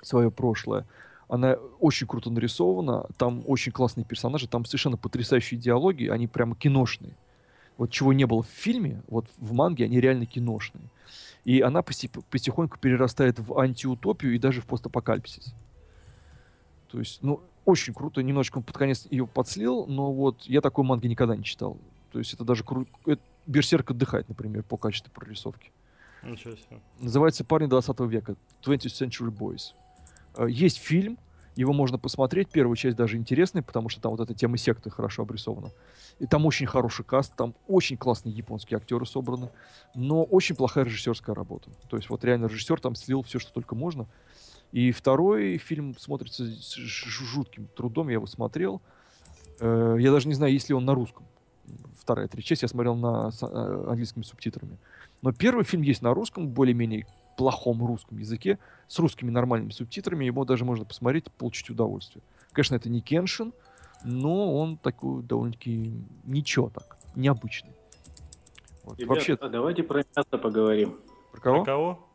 свое прошлое. Она очень круто нарисована, там очень классные персонажи, там совершенно потрясающие диалоги, они прямо киношные. Вот чего не было в фильме, вот в манге они реально киношные. И она потихоньку перерастает в антиутопию и даже в постапокалипсис. То есть, ну, очень круто. Немножко под конец ее подслил, но вот я такой манги никогда не читал. То есть это даже круто. Берсерк отдыхает, например, по качеству прорисовки. Ничего себе. Называется «Парни 20 века» 20th Century Boys. Э, есть фильм, его можно посмотреть. Первая часть даже интересная, потому что там вот эта тема секты хорошо обрисована. И там очень хороший каст, там очень классные японские актеры собраны, но очень плохая режиссерская работа. То есть вот реально режиссер там слил все, что только можно. И второй фильм смотрится с жутким трудом, я его смотрел. Э, я даже не знаю, есть ли он на русском вторая, третья часть я смотрел на с, э, английскими субтитрами. Но первый фильм есть на русском, более-менее плохом русском языке, с русскими нормальными субтитрами, его даже можно посмотреть, получить удовольствие. Конечно, это не Кеншин, но он такой довольно-таки ничего так, необычный. Вот. Ребят, Вообще... а давайте про мясо поговорим. Про кого? Про кого?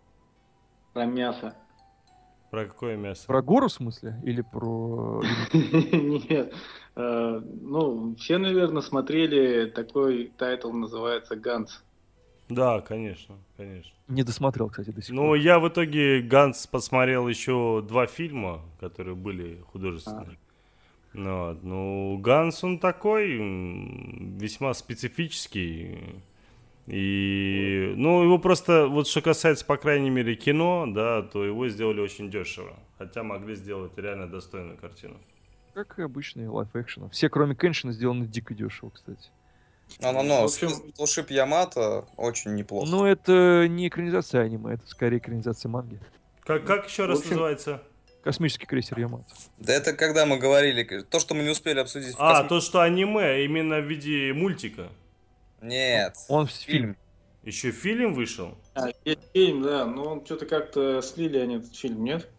Про мясо. Про какое мясо? Про гору в смысле? Или про... (laughs) Нет. Э, ну, все, наверное, смотрели такой тайтл, называется «Ганц». Да, конечно, конечно. Не досмотрел, кстати, до сих ну, пор. Ну, я в итоге Ганц посмотрел еще два фильма, которые были художественные. А. Ну, ну, Ганс, он такой весьма специфический. И, ну, его просто, вот что касается, по крайней мере, кино, да, то его сделали очень дешево. Хотя могли сделать реально достойную картину. Как и обычные лайф-экшены. Все, кроме Кеншина, сделаны дико дешево, кстати. Ну-ну-ну, общем... Слушип Ямато очень неплохо. Ну, это не экранизация аниме, это скорее экранизация манги. Как, как еще раз общем... называется? Космический крейсер Ямато. Да это когда мы говорили, то, что мы не успели обсудить. А, косми... то, что аниме, именно в виде мультика. Нет. Он фильм. Еще фильм вышел? А, есть фильм, да, но он что-то как-то слили они этот фильм, нет?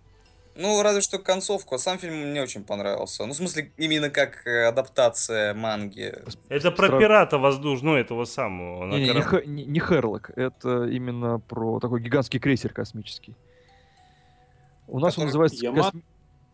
Ну, разве что концовку, а сам фильм мне очень понравился. Ну, в смысле, именно как э, адаптация манги. Это про Стра... пирата воздушного, ну, этого самого. Не, не, не, не Херлок, это именно про такой гигантский крейсер космический. У нас Который... он называется... Яма... Косми...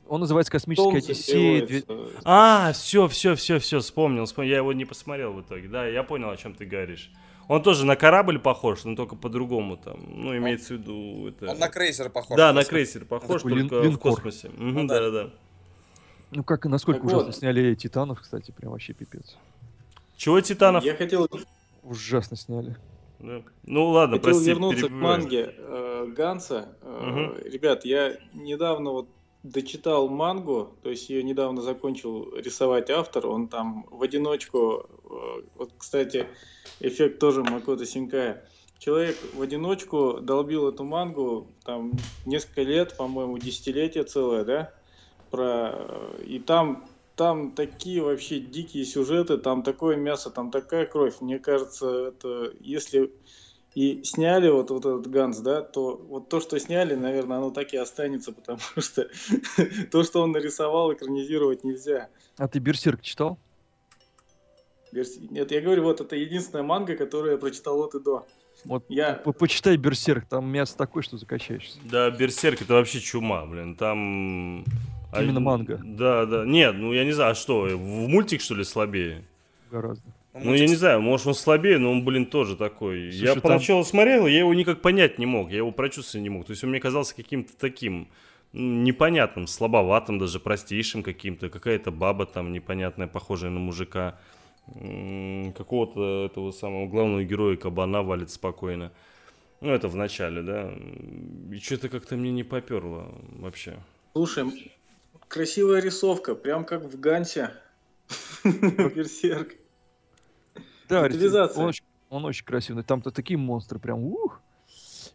Он называется «Космическая Одиссея». А, все, все, все, все, вспомнил, вспомнил. Я его не посмотрел в итоге. Да, я понял, о чем ты говоришь. Он тоже на корабль похож, но только по-другому там. Ну, имеется в виду это... Он на крейсер похож. Да, на крейсер похож, только лин- в космосе. Угу, ну, да, да, да. Ну, как и насколько так ужасно вот. сняли Титанов, кстати, прям вообще пипец. Чего Титанов? Я хотел... Ужасно сняли. Да. Ну ладно, хотел прости, вернуться к манге э, Ганса. Э, угу. Ребят, я недавно вот дочитал мангу, то есть ее недавно закончил рисовать автор, он там в одиночку, э, вот, кстати, эффект тоже Макото Синкая. Человек в одиночку долбил эту мангу там несколько лет, по-моему, десятилетие целое, да, про и там там такие вообще дикие сюжеты, там такое мясо, там такая кровь. Мне кажется, это если и сняли вот, вот этот Ганс, да, то вот то, что сняли, наверное, оно так и останется, потому что (laughs) то, что он нарисовал, экранизировать нельзя. А ты Берсерк читал? Нет, я говорю, вот это единственная манга, которую я прочитал от и до. Вот я... по почитай Берсерк, там мясо такое, что закачаешься. Да, Берсерк это вообще чума, блин, там... Именно а... манга. Да, да. Нет, ну я не знаю, а что, в мультик что ли слабее? Гораздо. Ну, я не знаю, может, он слабее, но он, блин, тоже такой. Слушай, я там... поначалу смотрел, я его никак понять не мог, я его прочувствовать не мог. То есть он мне казался каким-то таким непонятным, слабоватым, даже простейшим каким-то. Какая-то баба там непонятная, похожая на мужика. Какого-то этого самого главного героя кабана валит спокойно. Ну, это в начале, да. И что-то как-то мне не поперло вообще. Слушай, красивая рисовка, прям как в Гансе. (laughs) Берсерк. Да, он очень, он очень красивый. Там-то такие монстры прям ух.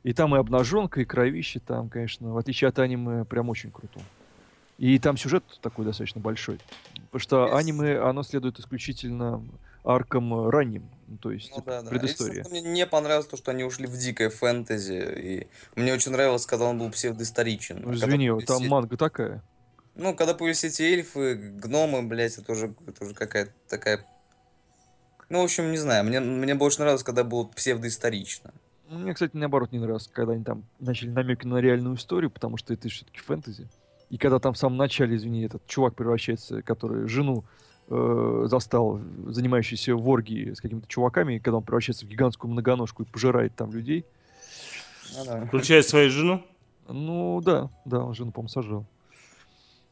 И там и обнаженка, и кровище там, конечно, в отличие от аниме, прям очень круто. И там сюжет такой достаточно большой. Потому что аниме, оно следует исключительно аркам ранним, ну, то есть ну, да, да. предыстория. Мне не понравилось то, что они ушли в дикое фэнтези, и мне очень нравилось, когда он был псевдоисторичен. Ну, извини, а там манга такая. Ну, когда появились эти эльфы, гномы, блядь, это уже, это уже какая-то такая... Ну, в общем, не знаю, мне, мне больше нравилось, когда было псевдоисторично. Мне, кстати, наоборот не нравилось, когда они там начали намеки на реальную историю, потому что это все-таки фэнтези. И когда там в самом начале, извини, этот чувак превращается, который жену э, застал, занимающийся в оргии с какими-то чуваками, когда он превращается в гигантскую многоножку и пожирает там людей. Ну, да. Включая свою жену? Ну да, да, он жену, по-моему, сожрал.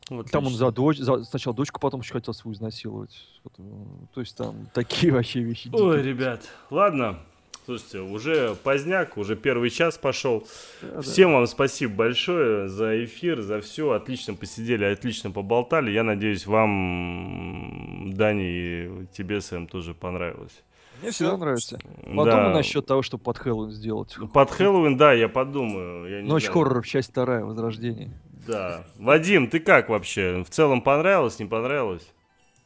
Вот там он за дочь, за, сначала дочку, потом еще хотел свою изнасиловать. Вот, э, то есть там (laughs) такие вообще вещи. Ой, ребят, ладно, Слушайте, уже поздняк, уже первый час пошел. Да, Всем да. вам спасибо большое за эфир, за все. Отлично посидели, отлично поболтали. Я надеюсь, вам, Дани, и тебе, Сэм, тоже понравилось. Мне всегда нравится. Подумай да. насчет того, чтобы под Хэллоуин сделать. Под Хэллоуин, да, я подумаю. Я Ночь знаю. хорроров, часть вторая, Возрождение. Да. Вадим, ты как вообще? В целом понравилось, не понравилось?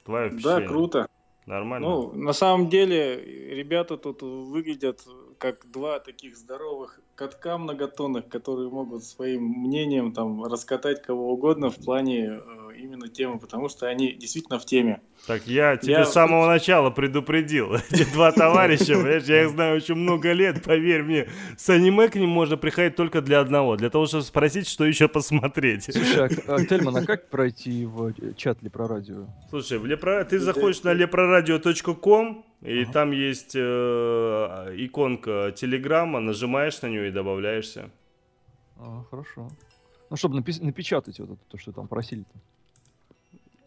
Твое впечатление? Да, круто. Нормально. Ну, на самом деле, ребята тут выглядят как два таких здоровых катка многотонных, которые могут своим мнением там раскатать кого угодно в плане э, именно темы, потому что они действительно в теме. Так я тебе я... с самого начала предупредил. (laughs) Эти два товарища, понимаешь, я их знаю очень много лет, поверь мне. С аниме к ним можно приходить только для одного, для того, чтобы спросить, что еще посмотреть. Слушай, а, (laughs) а Тельман, а как пройти в э, чат Лепрорадио? Слушай, в Лепро... ты заходишь на leproradio.com, и ага. там есть э, иконка Телеграма, нажимаешь на нее и добавляешься. А, хорошо. Ну, чтобы напи- напечатать вот это, то, что там просили-то.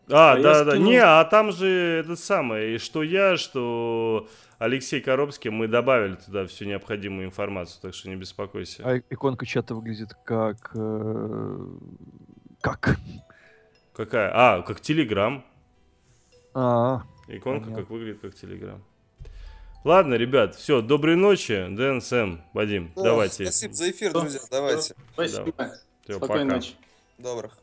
А, а да, да. Скинул... Не, а там же это самое, и что я, что Алексей Коробский, мы добавили туда всю необходимую информацию, так что не беспокойся. А иконка чата выглядит как... Э, как? Какая? А, как Телеграм. А, Иконка понятно. как выглядит как Телеграм. Ладно, ребят, все, доброй ночи. Дэн, Сэм, Вадим, да, давайте. Спасибо за эфир, друзья, давайте. Спасибо. Все, Спокойной пока. ночи. Добрых.